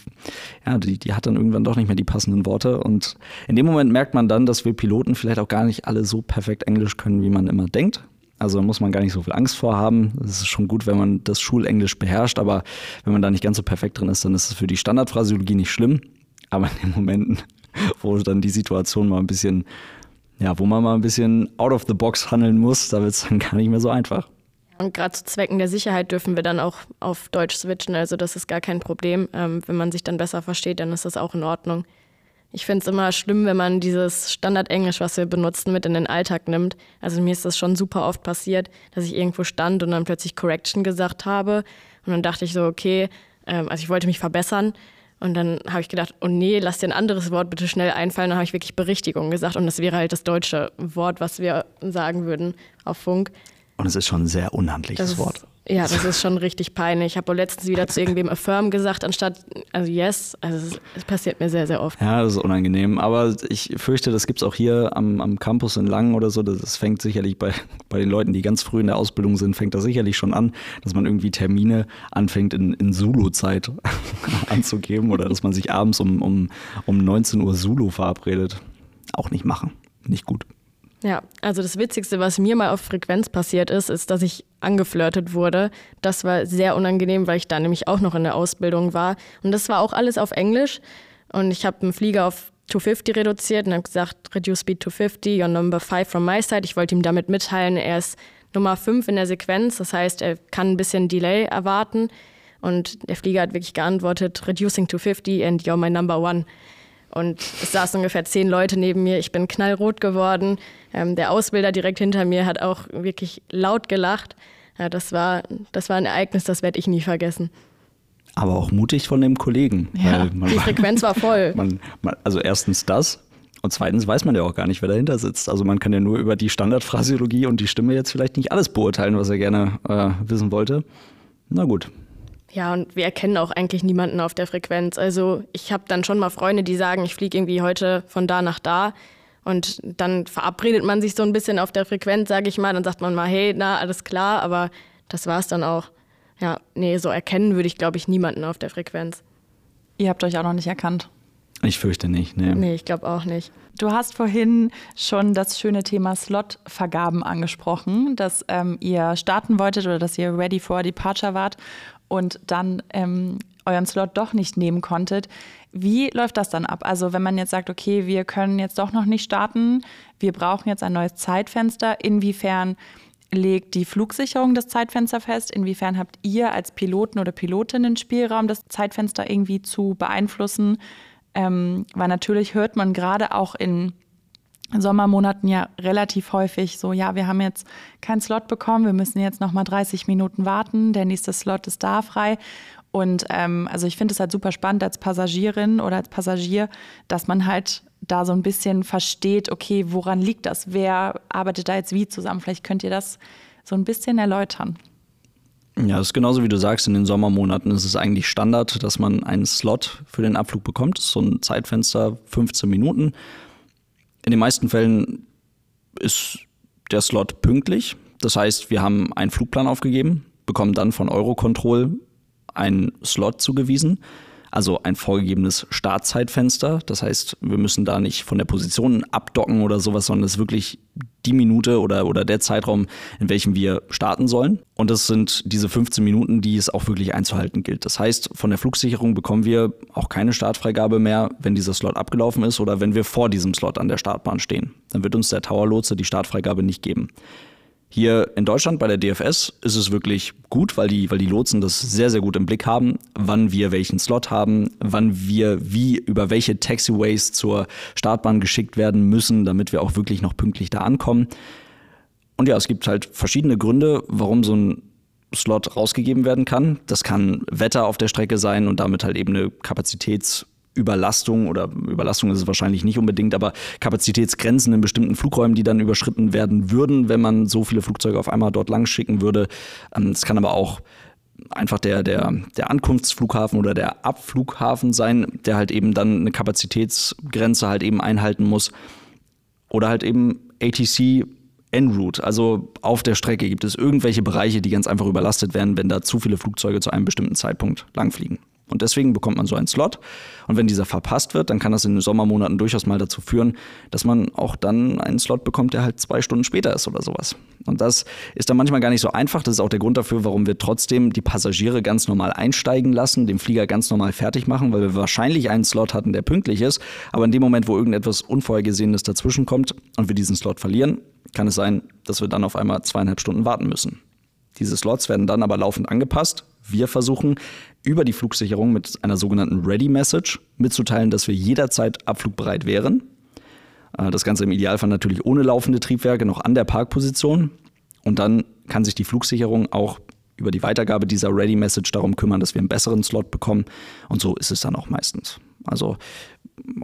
ja, die, die hat dann irgendwann doch nicht mehr die passenden Worte und in dem Moment merkt man dann, dass wir Piloten vielleicht auch gar nicht alle so perfekt Englisch können, wie man immer denkt also muss man gar nicht so viel Angst vor haben. Es ist schon gut, wenn man das Schulenglisch beherrscht, aber wenn man da nicht ganz so perfekt drin ist, dann ist es für die Standardphrasiologie nicht schlimm. Aber in den Momenten, wo dann die Situation mal ein bisschen, ja, wo man mal ein bisschen out of the box handeln muss, da wird es dann gar nicht mehr so einfach. Und gerade zu Zwecken der Sicherheit dürfen wir dann auch auf Deutsch switchen. Also das ist gar kein Problem. Ähm, wenn man sich dann besser versteht, dann ist das auch in Ordnung. Ich finde es immer schlimm, wenn man dieses Standardenglisch, was wir benutzen, mit in den Alltag nimmt. Also mir ist das schon super oft passiert, dass ich irgendwo stand und dann plötzlich Correction gesagt habe. Und dann dachte ich so, okay, ähm, also ich wollte mich verbessern. Und dann habe ich gedacht, oh nee, lass dir ein anderes Wort bitte schnell einfallen. Dann habe ich wirklich Berichtigung gesagt. Und das wäre halt das deutsche Wort, was wir sagen würden auf Funk. Und es ist schon ein sehr unhandliches Wort. Ja, das ist schon richtig peinlich. Ich habe letztens wieder zu irgendwem affirm gesagt, anstatt, also yes. Also es passiert mir sehr, sehr oft. Ja, das ist unangenehm. Aber ich fürchte, das gibt es auch hier am, am Campus in Langen oder so. Das fängt sicherlich bei, bei den Leuten, die ganz früh in der Ausbildung sind, fängt das sicherlich schon an, dass man irgendwie Termine anfängt in, in Zulu-Zeit anzugeben oder dass man sich abends um, um, um 19 Uhr Zulu verabredet. Auch nicht machen. Nicht gut. Ja, also das Witzigste, was mir mal auf Frequenz passiert ist, ist, dass ich angeflirtet wurde. Das war sehr unangenehm, weil ich da nämlich auch noch in der Ausbildung war. Und das war auch alles auf Englisch. Und ich habe einen Flieger auf 250 reduziert und habe gesagt, reduce speed to 50, your number 5 from my side. Ich wollte ihm damit mitteilen, er ist Nummer 5 in der Sequenz. Das heißt, er kann ein bisschen Delay erwarten. Und der Flieger hat wirklich geantwortet, reducing to 50 and you're my number one. Und es saßen ungefähr zehn Leute neben mir. Ich bin knallrot geworden. Ähm, der Ausbilder direkt hinter mir hat auch wirklich laut gelacht. Ja, das, war, das war ein Ereignis, das werde ich nie vergessen. Aber auch mutig von dem Kollegen. Ja, man, die Frequenz war voll. Man, man, also erstens das. Und zweitens weiß man ja auch gar nicht, wer dahinter sitzt. Also man kann ja nur über die Standardphrasiologie und die Stimme jetzt vielleicht nicht alles beurteilen, was er gerne äh, wissen wollte. Na gut, ja, und wir erkennen auch eigentlich niemanden auf der Frequenz. Also ich habe dann schon mal Freunde, die sagen, ich fliege irgendwie heute von da nach da. Und dann verabredet man sich so ein bisschen auf der Frequenz, sage ich mal. Dann sagt man mal, hey, na, alles klar. Aber das war es dann auch. Ja, nee, so erkennen würde ich, glaube ich, niemanden auf der Frequenz. Ihr habt euch auch noch nicht erkannt. Ich fürchte nicht, nee. Nee, ich glaube auch nicht. Du hast vorhin schon das schöne Thema Slot-Vergaben angesprochen, dass ähm, ihr starten wolltet oder dass ihr ready for departure wart und dann ähm, euren Slot doch nicht nehmen konntet. Wie läuft das dann ab? Also wenn man jetzt sagt, okay, wir können jetzt doch noch nicht starten, wir brauchen jetzt ein neues Zeitfenster, inwiefern legt die Flugsicherung das Zeitfenster fest? Inwiefern habt ihr als Piloten oder Pilotinnen Spielraum, das Zeitfenster irgendwie zu beeinflussen? Ähm, weil natürlich hört man gerade auch in Sommermonaten ja relativ häufig so, ja, wir haben jetzt keinen Slot bekommen, wir müssen jetzt noch mal 30 Minuten warten, der nächste Slot ist da frei. Und ähm, also ich finde es halt super spannend als Passagierin oder als Passagier, dass man halt da so ein bisschen versteht, okay, woran liegt das? Wer arbeitet da jetzt wie zusammen? Vielleicht könnt ihr das so ein bisschen erläutern. Ja, das ist genauso wie du sagst, in den Sommermonaten ist es eigentlich Standard, dass man einen Slot für den Abflug bekommt. So ein Zeitfenster, 15 Minuten. In den meisten Fällen ist der Slot pünktlich. Das heißt, wir haben einen Flugplan aufgegeben, bekommen dann von Eurocontrol einen Slot zugewiesen also ein vorgegebenes Startzeitfenster. Das heißt, wir müssen da nicht von der Position abdocken oder sowas, sondern es ist wirklich die Minute oder, oder der Zeitraum, in welchem wir starten sollen. Und das sind diese 15 Minuten, die es auch wirklich einzuhalten gilt. Das heißt, von der Flugsicherung bekommen wir auch keine Startfreigabe mehr, wenn dieser Slot abgelaufen ist oder wenn wir vor diesem Slot an der Startbahn stehen. Dann wird uns der Tower-Lotse die Startfreigabe nicht geben. Hier in Deutschland bei der DFS ist es wirklich gut, weil die, weil die Lotsen das sehr, sehr gut im Blick haben, wann wir welchen Slot haben, wann wir wie über welche Taxiways zur Startbahn geschickt werden müssen, damit wir auch wirklich noch pünktlich da ankommen. Und ja, es gibt halt verschiedene Gründe, warum so ein Slot rausgegeben werden kann. Das kann Wetter auf der Strecke sein und damit halt eben eine Kapazitäts- Überlastung oder Überlastung ist es wahrscheinlich nicht unbedingt, aber Kapazitätsgrenzen in bestimmten Flugräumen, die dann überschritten werden würden, wenn man so viele Flugzeuge auf einmal dort lang schicken würde. Ähm, es kann aber auch einfach der, der, der Ankunftsflughafen oder der Abflughafen sein, der halt eben dann eine Kapazitätsgrenze halt eben einhalten muss. Oder halt eben ATC en route, also auf der Strecke gibt es irgendwelche Bereiche, die ganz einfach überlastet werden, wenn da zu viele Flugzeuge zu einem bestimmten Zeitpunkt langfliegen. Und deswegen bekommt man so einen Slot. Und wenn dieser verpasst wird, dann kann das in den Sommermonaten durchaus mal dazu führen, dass man auch dann einen Slot bekommt, der halt zwei Stunden später ist oder sowas. Und das ist dann manchmal gar nicht so einfach. Das ist auch der Grund dafür, warum wir trotzdem die Passagiere ganz normal einsteigen lassen, den Flieger ganz normal fertig machen, weil wir wahrscheinlich einen Slot hatten, der pünktlich ist. Aber in dem Moment, wo irgendetwas Unvorhergesehenes dazwischen kommt und wir diesen Slot verlieren, kann es sein, dass wir dann auf einmal zweieinhalb Stunden warten müssen. Diese Slots werden dann aber laufend angepasst. Wir versuchen über die Flugsicherung mit einer sogenannten Ready Message mitzuteilen, dass wir jederzeit abflugbereit wären. Äh, das Ganze im Idealfall natürlich ohne laufende Triebwerke noch an der Parkposition. Und dann kann sich die Flugsicherung auch über die Weitergabe dieser Ready Message darum kümmern, dass wir einen besseren Slot bekommen. Und so ist es dann auch meistens. Also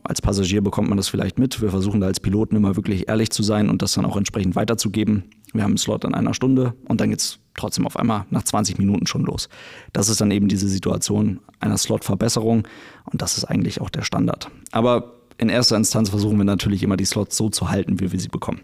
als Passagier bekommt man das vielleicht mit. Wir versuchen da als Piloten immer wirklich ehrlich zu sein und das dann auch entsprechend weiterzugeben. Wir haben einen Slot in einer Stunde und dann geht es trotzdem auf einmal nach 20 Minuten schon los. Das ist dann eben diese Situation einer Slotverbesserung und das ist eigentlich auch der Standard. Aber in erster Instanz versuchen wir natürlich immer die Slots so zu halten, wie wir sie bekommen.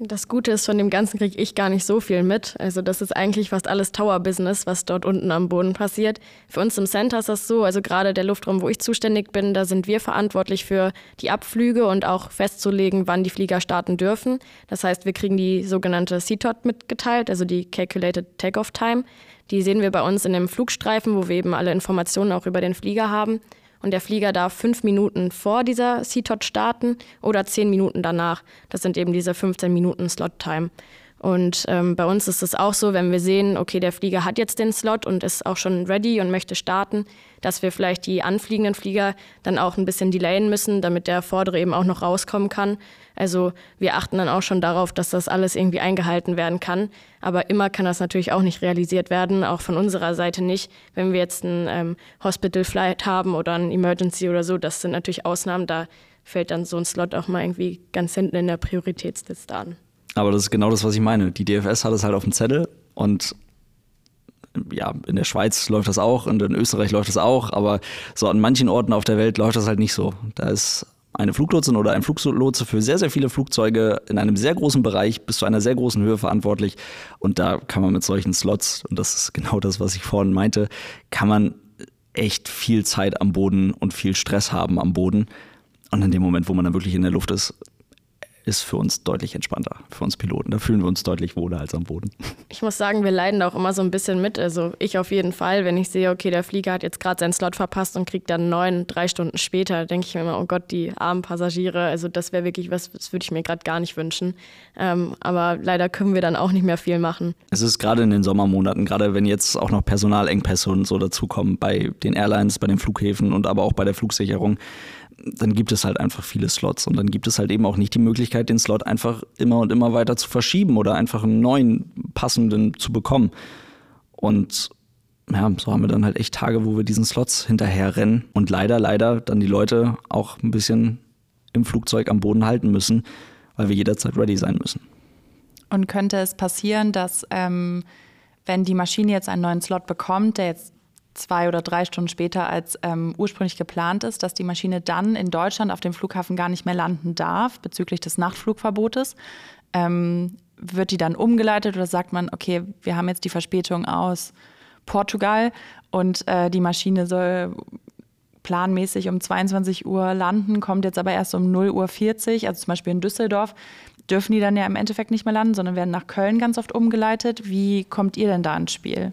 Das Gute ist, von dem Ganzen kriege ich gar nicht so viel mit. Also das ist eigentlich fast alles Tower-Business, was dort unten am Boden passiert. Für uns im Center ist das so, also gerade der Luftraum, wo ich zuständig bin, da sind wir verantwortlich für die Abflüge und auch festzulegen, wann die Flieger starten dürfen. Das heißt, wir kriegen die sogenannte CTOT mitgeteilt, also die Calculated Takeoff Time. Die sehen wir bei uns in dem Flugstreifen, wo wir eben alle Informationen auch über den Flieger haben und der Flieger darf fünf Minuten vor dieser CTOT starten oder zehn Minuten danach. Das sind eben diese 15 Minuten Slot-Time. Und ähm, bei uns ist es auch so, wenn wir sehen, okay, der Flieger hat jetzt den Slot und ist auch schon ready und möchte starten, dass wir vielleicht die anfliegenden Flieger dann auch ein bisschen delayen müssen, damit der vordere eben auch noch rauskommen kann. Also wir achten dann auch schon darauf, dass das alles irgendwie eingehalten werden kann. Aber immer kann das natürlich auch nicht realisiert werden, auch von unserer Seite nicht. Wenn wir jetzt ein ähm, Hospital Flight haben oder ein Emergency oder so, das sind natürlich Ausnahmen, da fällt dann so ein Slot auch mal irgendwie ganz hinten in der Prioritätsliste an. Aber das ist genau das, was ich meine. Die DFS hat es halt auf dem Zettel und ja, in der Schweiz läuft das auch und in Österreich läuft das auch, aber so an manchen Orten auf der Welt läuft das halt nicht so. Da ist eine Fluglotsin oder ein Fluglotse für sehr, sehr viele Flugzeuge in einem sehr großen Bereich bis zu einer sehr großen Höhe verantwortlich. Und da kann man mit solchen Slots, und das ist genau das, was ich vorhin meinte, kann man echt viel Zeit am Boden und viel Stress haben am Boden. Und in dem Moment, wo man dann wirklich in der Luft ist, ist für uns deutlich entspannter, für uns Piloten. Da fühlen wir uns deutlich wohler als am Boden. Ich muss sagen, wir leiden da auch immer so ein bisschen mit. Also ich auf jeden Fall, wenn ich sehe, okay, der Flieger hat jetzt gerade seinen Slot verpasst und kriegt dann neun, drei Stunden später, denke ich mir immer, oh Gott, die armen Passagiere. Also das wäre wirklich was, das würde ich mir gerade gar nicht wünschen. Ähm, aber leider können wir dann auch nicht mehr viel machen. Es ist gerade in den Sommermonaten, gerade wenn jetzt auch noch Personalengpässe und so dazukommen bei den Airlines, bei den Flughäfen und aber auch bei der Flugsicherung, dann gibt es halt einfach viele Slots und dann gibt es halt eben auch nicht die Möglichkeit, den Slot einfach immer und immer weiter zu verschieben oder einfach einen neuen passenden zu bekommen. Und ja, so haben wir dann halt echt Tage, wo wir diesen Slots hinterher rennen und leider, leider dann die Leute auch ein bisschen im Flugzeug am Boden halten müssen, weil wir jederzeit ready sein müssen. Und könnte es passieren, dass ähm, wenn die Maschine jetzt einen neuen Slot bekommt, der jetzt zwei oder drei Stunden später als ähm, ursprünglich geplant ist, dass die Maschine dann in Deutschland auf dem Flughafen gar nicht mehr landen darf bezüglich des Nachtflugverbotes. Ähm, wird die dann umgeleitet oder sagt man, okay, wir haben jetzt die Verspätung aus Portugal und äh, die Maschine soll planmäßig um 22 Uhr landen, kommt jetzt aber erst um 0 Uhr 40, also zum Beispiel in Düsseldorf, dürfen die dann ja im Endeffekt nicht mehr landen, sondern werden nach Köln ganz oft umgeleitet. Wie kommt ihr denn da ins Spiel?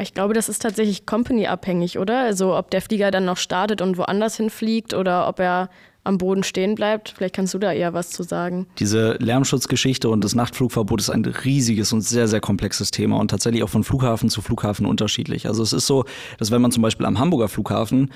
Ich glaube, das ist tatsächlich company-abhängig, oder? Also ob der Flieger dann noch startet und woanders hinfliegt oder ob er am Boden stehen bleibt. Vielleicht kannst du da eher was zu sagen. Diese Lärmschutzgeschichte und das Nachtflugverbot ist ein riesiges und sehr, sehr komplexes Thema und tatsächlich auch von Flughafen zu Flughafen unterschiedlich. Also es ist so, dass wenn man zum Beispiel am Hamburger Flughafen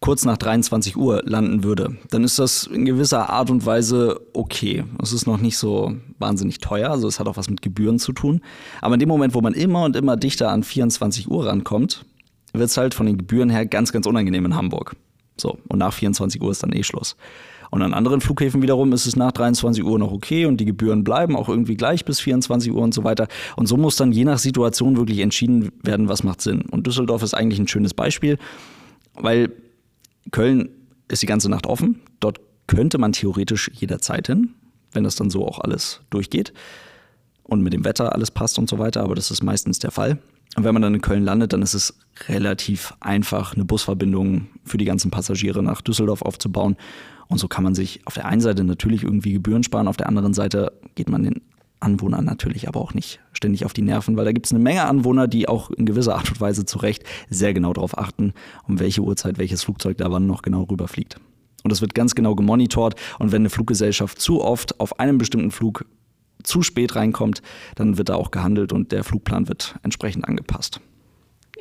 kurz nach 23 Uhr landen würde, dann ist das in gewisser Art und Weise okay. Es ist noch nicht so wahnsinnig teuer, also es hat auch was mit Gebühren zu tun. Aber in dem Moment, wo man immer und immer dichter an 24 Uhr rankommt, wird es halt von den Gebühren her ganz, ganz unangenehm in Hamburg. So, und nach 24 Uhr ist dann eh Schluss. Und an anderen Flughäfen wiederum ist es nach 23 Uhr noch okay und die Gebühren bleiben auch irgendwie gleich bis 24 Uhr und so weiter. Und so muss dann je nach Situation wirklich entschieden werden, was macht Sinn. Und Düsseldorf ist eigentlich ein schönes Beispiel, weil Köln ist die ganze Nacht offen. Dort könnte man theoretisch jederzeit hin, wenn das dann so auch alles durchgeht und mit dem Wetter alles passt und so weiter, aber das ist meistens der Fall. Und wenn man dann in Köln landet, dann ist es relativ einfach, eine Busverbindung für die ganzen Passagiere nach Düsseldorf aufzubauen. Und so kann man sich auf der einen Seite natürlich irgendwie Gebühren sparen, auf der anderen Seite geht man den Anwohnern natürlich aber auch nicht ständig auf die Nerven, weil da gibt es eine Menge Anwohner, die auch in gewisser Art und Weise zu Recht sehr genau darauf achten, um welche Uhrzeit welches Flugzeug da wann noch genau rüberfliegt. Und das wird ganz genau gemonitort. Und wenn eine Fluggesellschaft zu oft auf einem bestimmten Flug zu spät reinkommt, dann wird da auch gehandelt und der Flugplan wird entsprechend angepasst.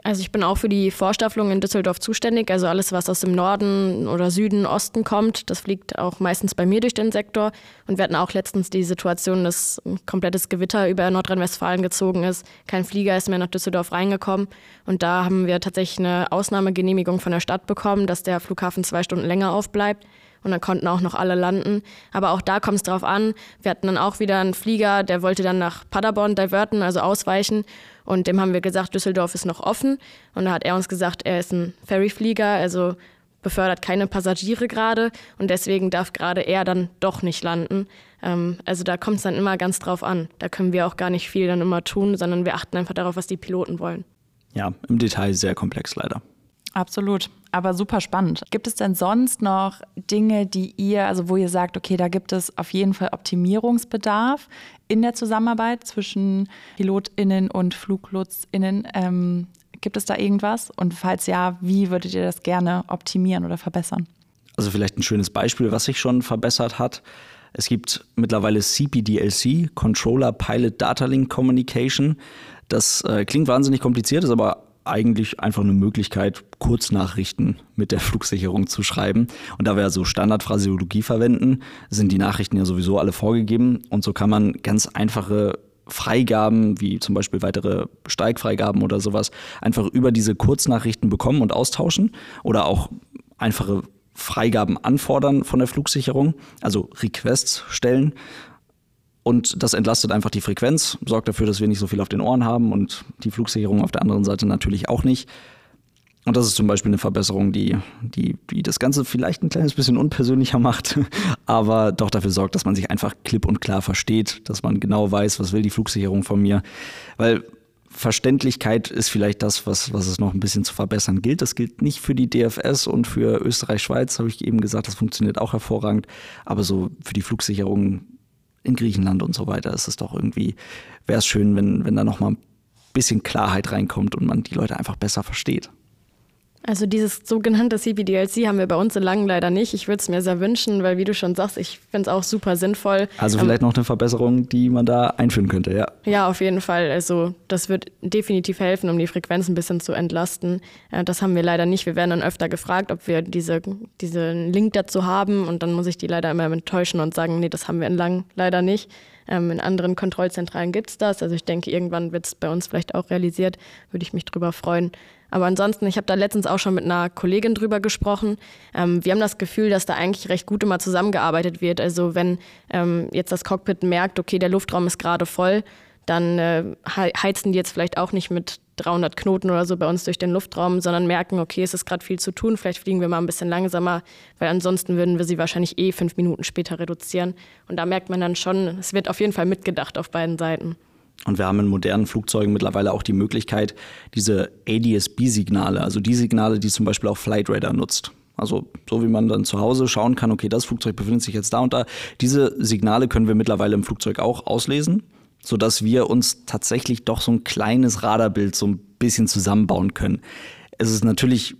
Also ich bin auch für die Vorstaffelung in Düsseldorf zuständig. Also alles, was aus dem Norden oder Süden, Osten kommt, das fliegt auch meistens bei mir durch den Sektor. Und wir hatten auch letztens die Situation, dass ein komplettes Gewitter über Nordrhein-Westfalen gezogen ist. Kein Flieger ist mehr nach Düsseldorf reingekommen. Und da haben wir tatsächlich eine Ausnahmegenehmigung von der Stadt bekommen, dass der Flughafen zwei Stunden länger aufbleibt und dann konnten auch noch alle landen. Aber auch da kommt es drauf an. Wir hatten dann auch wieder einen Flieger, der wollte dann nach Paderborn diverten, also ausweichen. Und dem haben wir gesagt, Düsseldorf ist noch offen. Und da hat er uns gesagt, er ist ein Ferryflieger, also befördert keine Passagiere gerade. Und deswegen darf gerade er dann doch nicht landen. Ähm, also da kommt es dann immer ganz drauf an. Da können wir auch gar nicht viel dann immer tun, sondern wir achten einfach darauf, was die Piloten wollen. Ja, im Detail sehr komplex leider. Absolut, aber super spannend. Gibt es denn sonst noch Dinge, die ihr, also wo ihr sagt, okay, da gibt es auf jeden Fall Optimierungsbedarf in der Zusammenarbeit zwischen PilotInnen und FluglotSInnen? Ähm, gibt es da irgendwas? Und falls ja, wie würdet ihr das gerne optimieren oder verbessern? Also vielleicht ein schönes Beispiel, was sich schon verbessert hat. Es gibt mittlerweile CPDLC, Controller Pilot Data Link Communication. Das äh, klingt wahnsinnig kompliziert, ist aber eigentlich einfach eine Möglichkeit, Kurznachrichten mit der Flugsicherung zu schreiben. Und da wir ja so Standardphraseologie verwenden, sind die Nachrichten ja sowieso alle vorgegeben. Und so kann man ganz einfache Freigaben, wie zum Beispiel weitere Steigfreigaben oder sowas, einfach über diese Kurznachrichten bekommen und austauschen oder auch einfache Freigaben anfordern von der Flugsicherung, also Requests stellen und das entlastet einfach die Frequenz, sorgt dafür, dass wir nicht so viel auf den Ohren haben und die Flugsicherung auf der anderen Seite natürlich auch nicht. Und das ist zum Beispiel eine Verbesserung, die, die, die das Ganze vielleicht ein kleines bisschen unpersönlicher macht, aber doch dafür sorgt, dass man sich einfach klipp und klar versteht, dass man genau weiß, was will die Flugsicherung von mir. Weil Verständlichkeit ist vielleicht das, was, was es noch ein bisschen zu verbessern gilt. Das gilt nicht für die DFS und für Österreich-Schweiz, habe ich eben gesagt, das funktioniert auch hervorragend. Aber so für die Flugsicherung in Griechenland und so weiter ist es doch irgendwie, wäre es schön, wenn, wenn da nochmal ein bisschen Klarheit reinkommt und man die Leute einfach besser versteht. Also dieses sogenannte CPDLC haben wir bei uns in Langen leider nicht. Ich würde es mir sehr wünschen, weil wie du schon sagst, ich finde es auch super sinnvoll. Also ähm, vielleicht ähm, noch eine Verbesserung, die man da einführen könnte, ja. Ja, auf jeden Fall. Also das wird definitiv helfen, um die Frequenz ein bisschen zu entlasten. Äh, das haben wir leider nicht. Wir werden dann öfter gefragt, ob wir diese, diesen Link dazu haben und dann muss ich die leider immer enttäuschen und sagen, nee, das haben wir in Langen leider nicht. Ähm, in anderen Kontrollzentralen gibt es das. Also ich denke, irgendwann wird es bei uns vielleicht auch realisiert. Würde ich mich drüber freuen. Aber ansonsten, ich habe da letztens auch schon mit einer Kollegin drüber gesprochen. Ähm, wir haben das Gefühl, dass da eigentlich recht gut immer zusammengearbeitet wird. Also wenn ähm, jetzt das Cockpit merkt, okay, der Luftraum ist gerade voll, dann äh, heizen die jetzt vielleicht auch nicht mit 300 Knoten oder so bei uns durch den Luftraum, sondern merken, okay, es ist gerade viel zu tun, vielleicht fliegen wir mal ein bisschen langsamer, weil ansonsten würden wir sie wahrscheinlich eh fünf Minuten später reduzieren. Und da merkt man dann schon, es wird auf jeden Fall mitgedacht auf beiden Seiten. Und wir haben in modernen Flugzeugen mittlerweile auch die Möglichkeit, diese ADS-B-Signale, also die Signale, die zum Beispiel auch Flightradar nutzt. Also so wie man dann zu Hause schauen kann, okay, das Flugzeug befindet sich jetzt da und da. Diese Signale können wir mittlerweile im Flugzeug auch auslesen, sodass wir uns tatsächlich doch so ein kleines Radarbild so ein bisschen zusammenbauen können. Es ist natürlich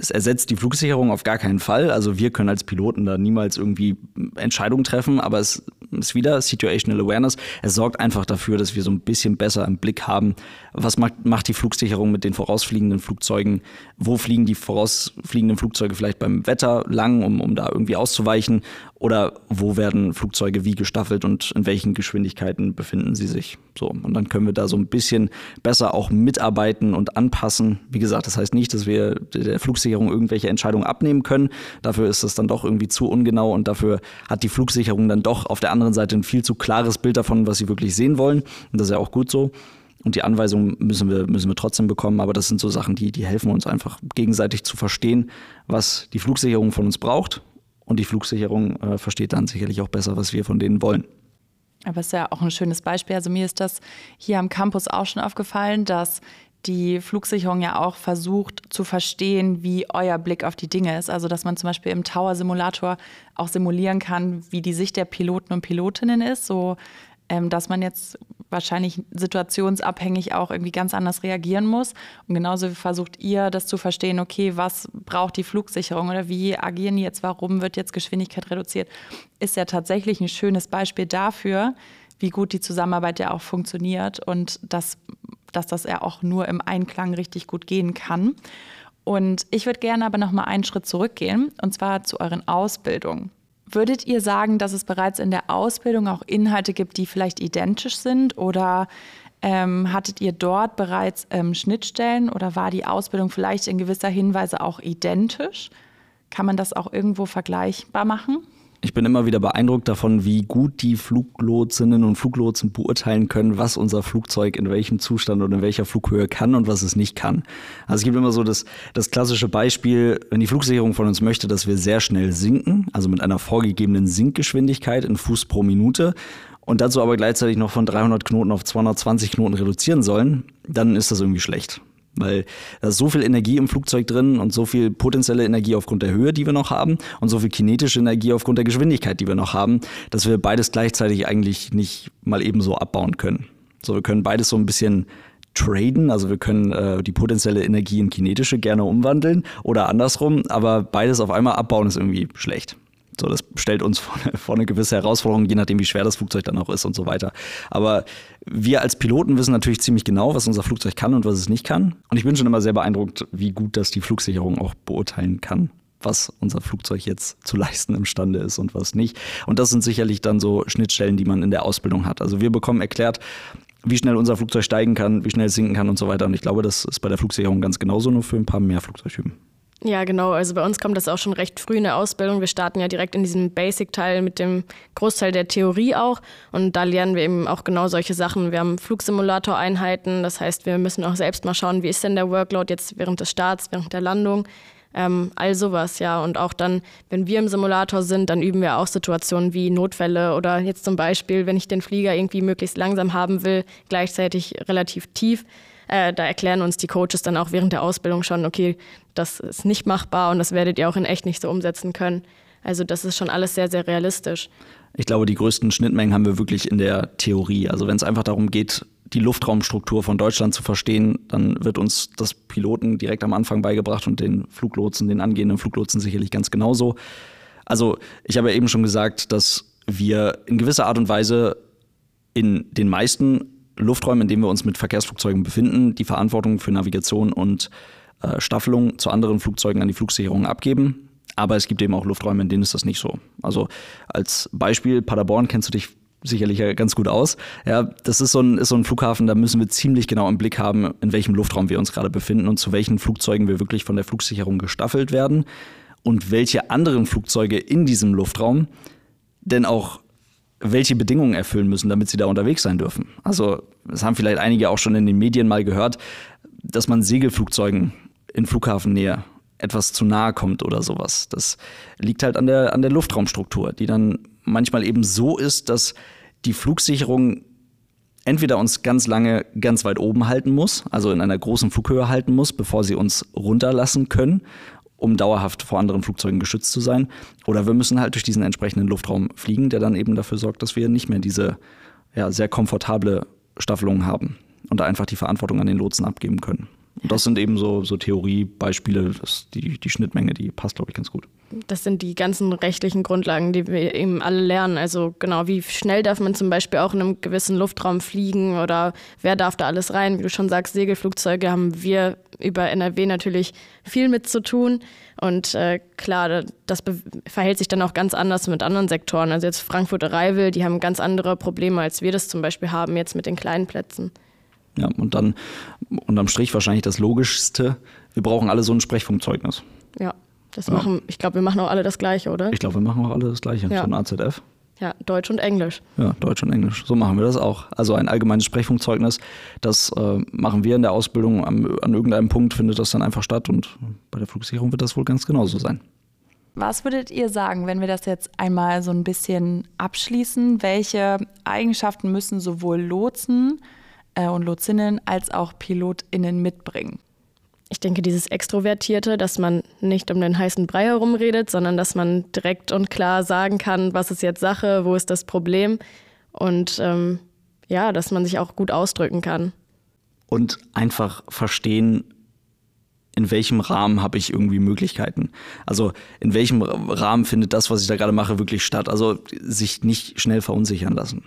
es ersetzt die Flugsicherung auf gar keinen Fall. Also wir können als Piloten da niemals irgendwie Entscheidungen treffen, aber es ist wieder Situational Awareness. Es sorgt einfach dafür, dass wir so ein bisschen besser im Blick haben, was macht, macht die Flugsicherung mit den vorausfliegenden Flugzeugen, wo fliegen die vorausfliegenden Flugzeuge vielleicht beim Wetter lang, um, um da irgendwie auszuweichen Oder wo werden Flugzeuge wie gestaffelt und in welchen Geschwindigkeiten befinden sie sich? So. Und dann können wir da so ein bisschen besser auch mitarbeiten und anpassen. Wie gesagt, das heißt nicht, dass wir der Flugsicherung irgendwelche Entscheidungen abnehmen können. Dafür ist es dann doch irgendwie zu ungenau und dafür hat die Flugsicherung dann doch auf der anderen Seite ein viel zu klares Bild davon, was sie wirklich sehen wollen. Und das ist ja auch gut so. Und die Anweisungen müssen wir, müssen wir trotzdem bekommen. Aber das sind so Sachen, die, die helfen uns einfach gegenseitig zu verstehen, was die Flugsicherung von uns braucht und die Flugsicherung äh, versteht dann sicherlich auch besser, was wir von denen wollen. Aber es ist ja auch ein schönes Beispiel. Also mir ist das hier am Campus auch schon aufgefallen, dass die Flugsicherung ja auch versucht zu verstehen, wie euer Blick auf die Dinge ist. Also dass man zum Beispiel im Tower-Simulator auch simulieren kann, wie die Sicht der Piloten und Pilotinnen ist. So ähm, dass man jetzt wahrscheinlich situationsabhängig auch irgendwie ganz anders reagieren muss. Und genauso versucht ihr das zu verstehen, okay, was braucht die Flugsicherung oder wie agieren die jetzt, warum wird jetzt Geschwindigkeit reduziert, ist ja tatsächlich ein schönes Beispiel dafür, wie gut die Zusammenarbeit ja auch funktioniert und dass, dass das ja auch nur im Einklang richtig gut gehen kann. Und ich würde gerne aber noch mal einen Schritt zurückgehen, und zwar zu euren Ausbildungen. Würdet ihr sagen, dass es bereits in der Ausbildung auch Inhalte gibt, die vielleicht identisch sind? Oder ähm, hattet ihr dort bereits ähm, Schnittstellen oder war die Ausbildung vielleicht in gewisser Hinweise auch identisch? Kann man das auch irgendwo vergleichbar machen? Ich bin immer wieder beeindruckt davon, wie gut die Fluglotsinnen und Fluglotsen beurteilen können, was unser Flugzeug in welchem Zustand und in welcher Flughöhe kann und was es nicht kann. Also es gibt immer so das, das klassische Beispiel, wenn die Flugsicherung von uns möchte, dass wir sehr schnell sinken, also mit einer vorgegebenen Sinkgeschwindigkeit in Fuß pro Minute und dazu aber gleichzeitig noch von 300 Knoten auf 220 Knoten reduzieren sollen, dann ist das irgendwie schlecht. Weil da ist so viel Energie im Flugzeug drin und so viel potenzielle Energie aufgrund der Höhe, die wir noch haben, und so viel kinetische Energie aufgrund der Geschwindigkeit, die wir noch haben, dass wir beides gleichzeitig eigentlich nicht mal ebenso abbauen können. So, wir können beides so ein bisschen traden, also wir können äh, die potenzielle Energie in kinetische gerne umwandeln oder andersrum, aber beides auf einmal abbauen ist irgendwie schlecht. So, das stellt uns vor vor eine, gewisse Herausforderung, je nachdem, wie schwer das Flugzeug dann auch ist und so weiter. Aber wir als Piloten wissen natürlich ziemlich genau, was unser Flugzeug kann und was es nicht kann. Und ich bin schon immer sehr beeindruckt, wie gut das die Flugsicherung auch beurteilen kann was unser Flugzeug jetzt zu leisten imstande ist und was nicht. Und das sind sicherlich dann so Schnittstellen, die man in der Ausbildung hat. Also wir bekommen erklärt, wie schnell unser Flugzeug steigen kann, wie schnell es sinken kann und so weiter. Und ich glaube, das ist bei der Flugsicherung ganz genauso, nur für ein paar mehr Flugzeugtypen. Ja, genau. Also bei uns kommt das auch schon recht früh in der Ausbildung. Wir starten ja direkt in diesem Basic-Teil mit dem Großteil der Theorie auch. Und da lernen wir eben auch genau solche Sachen. Wir haben Flugsimulator-Einheiten. Das heißt, wir müssen auch selbst mal schauen, wie ist denn der Workload jetzt während des Starts, während der Landung. Ähm, all sowas, ja. Und auch dann, wenn wir im Simulator sind, dann üben wir auch Situationen wie Notfälle oder jetzt zum Beispiel, wenn ich den Flieger irgendwie möglichst langsam haben will, gleichzeitig relativ tief äh, da erklären uns die Coaches dann auch während der Ausbildung schon, okay, das ist nicht machbar und das werdet ihr auch in echt nicht so umsetzen können. Also das ist schon alles sehr, sehr realistisch. Ich glaube, die größten Schnittmengen haben wir wirklich in der Theorie. Also wenn es einfach darum geht, die Luftraumstruktur von Deutschland zu verstehen, dann wird uns das Piloten direkt am Anfang beigebracht und den Fluglotsen, den angehenden Fluglotsen sicherlich ganz genauso. Also ich habe ja eben schon gesagt, dass wir in gewisser Art und Weise in den meisten Lufträumen, in denen wir uns mit Verkehrsflugzeugen befinden, die Verantwortung für Navigation und äh, Staffelung zu anderen Flugzeugen an die Flugsicherung abgeben. Aber es gibt eben auch Lufträume, in denen ist das nicht so. Also als Beispiel Paderborn kennst du dich sicherlich ganz gut aus. Ja, das ist so, ein, ist so ein Flughafen, da müssen wir ziemlich genau im Blick haben, in welchem Luftraum wir uns gerade befinden und zu welchen Flugzeugen wir wirklich von der Flugsicherung gestaffelt werden und welche anderen Flugzeuge in diesem Luftraum denn auch welche Bedingungen erfüllen müssen, damit sie da unterwegs sein dürfen. Also, das haben vielleicht einige auch schon in den Medien mal gehört, dass man Segelflugzeugen in Flughafennähe etwas zu nahe kommt oder sowas. Das liegt halt an der, an der Luftraumstruktur, die dann manchmal eben so ist, dass die Flugsicherung entweder uns ganz lange ganz weit oben halten muss, also in einer großen Flughöhe halten muss, bevor sie uns runterlassen können, um dauerhaft vor anderen Flugzeugen geschützt zu sein. Oder wir müssen halt durch diesen entsprechenden Luftraum fliegen, der dann eben dafür sorgt, dass wir nicht mehr diese ja, sehr komfortable Staffelung haben und da einfach die Verantwortung an den Lotsen abgeben können. Das sind eben so, so Theoriebeispiele, das, die, die Schnittmenge, die passt, glaube ich, ganz gut. Das sind die ganzen rechtlichen Grundlagen, die wir eben alle lernen. Also genau, wie schnell darf man zum Beispiel auch in einem gewissen Luftraum fliegen oder wer darf da alles rein? Wie du schon sagst, Segelflugzeuge haben wir über NRW natürlich viel mit zu tun. Und äh, klar, das verhält sich dann auch ganz anders mit anderen Sektoren. Also jetzt Frankfurt Reivel, die haben ganz andere Probleme, als wir das zum Beispiel haben jetzt mit den kleinen Plätzen. Ja, und dann unterm Strich wahrscheinlich das Logischste, wir brauchen alle so ein Sprechfunkzeugnis. Ja, das ja. machen, ich glaube, wir machen auch alle das Gleiche, oder? Ich glaube, wir machen auch alle das Gleiche, ja. so ein AZF. Ja, Deutsch und Englisch. Ja, Deutsch und Englisch. So machen wir das auch. Also ein allgemeines Sprechfunkzeugnis, das äh, machen wir in der Ausbildung. An, an irgendeinem Punkt findet das dann einfach statt und bei der Flugsicherung wird das wohl ganz genauso sein. Was würdet ihr sagen, wenn wir das jetzt einmal so ein bisschen abschließen? Welche Eigenschaften müssen sowohl Lotsen und Lotsinnen als auch PilotInnen mitbringen? Ich denke, dieses Extrovertierte, dass man nicht um den heißen Brei herumredet, sondern dass man direkt und klar sagen kann, was ist jetzt Sache, wo ist das Problem und ähm, ja, dass man sich auch gut ausdrücken kann. Und einfach verstehen, in welchem Rahmen habe ich irgendwie Möglichkeiten? Also in welchem Rahmen findet das, was ich da gerade mache, wirklich statt? Also sich nicht schnell verunsichern lassen.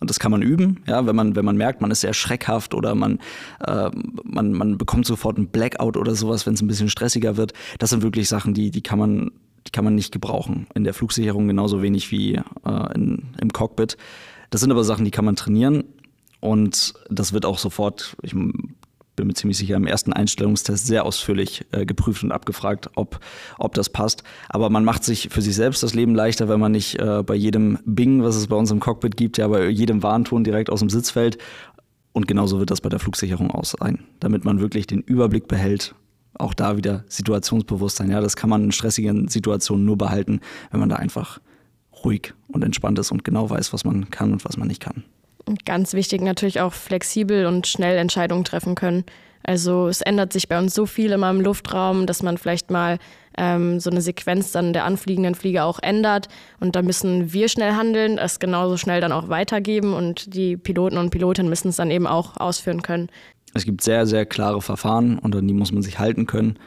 Und das kann man üben, ja, wenn man, wenn man merkt, man ist sehr schreckhaft oder man, äh, man, man bekommt sofort einen Blackout oder sowas, wenn es ein bisschen stressiger wird. Das sind wirklich Sachen, die, die kann man, die kann man nicht gebrauchen. In der Flugsicherung genauso wenig wie äh, in, im Cockpit. Das sind aber Sachen, die kann man trainieren. Und das wird auch sofort, ich bin mir ziemlich sicher, im ersten Einstellungstest sehr ausführlich äh, geprüft und abgefragt, ob, ob das passt. Aber man macht sich für sich selbst das Leben leichter, wenn man nicht äh, bei jedem Bing, was es bei uns im Cockpit gibt, ja bei jedem Warnton direkt aus dem Sitz fällt. Und genauso wird das bei der Flugsicherung auch sein, damit man wirklich den Überblick behält. Auch da wieder Situationsbewusstsein. Ja, das kann man in stressigen Situationen nur behalten, wenn man da einfach ruhig und entspannt ist und genau weiß, was man kann und was man nicht kann. Ganz wichtig natürlich auch flexibel und schnell Entscheidungen treffen können. Also es ändert sich bei uns so viel immer im Luftraum, dass man vielleicht mal ähm, so eine Sequenz dann der anfliegenden Flieger auch ändert. Und da müssen wir schnell handeln, es genauso schnell dann auch weitergeben und die Piloten und Pilotinnen müssen es dann eben auch ausführen können. Es gibt sehr, sehr klare Verfahren und an die muss man sich halten können.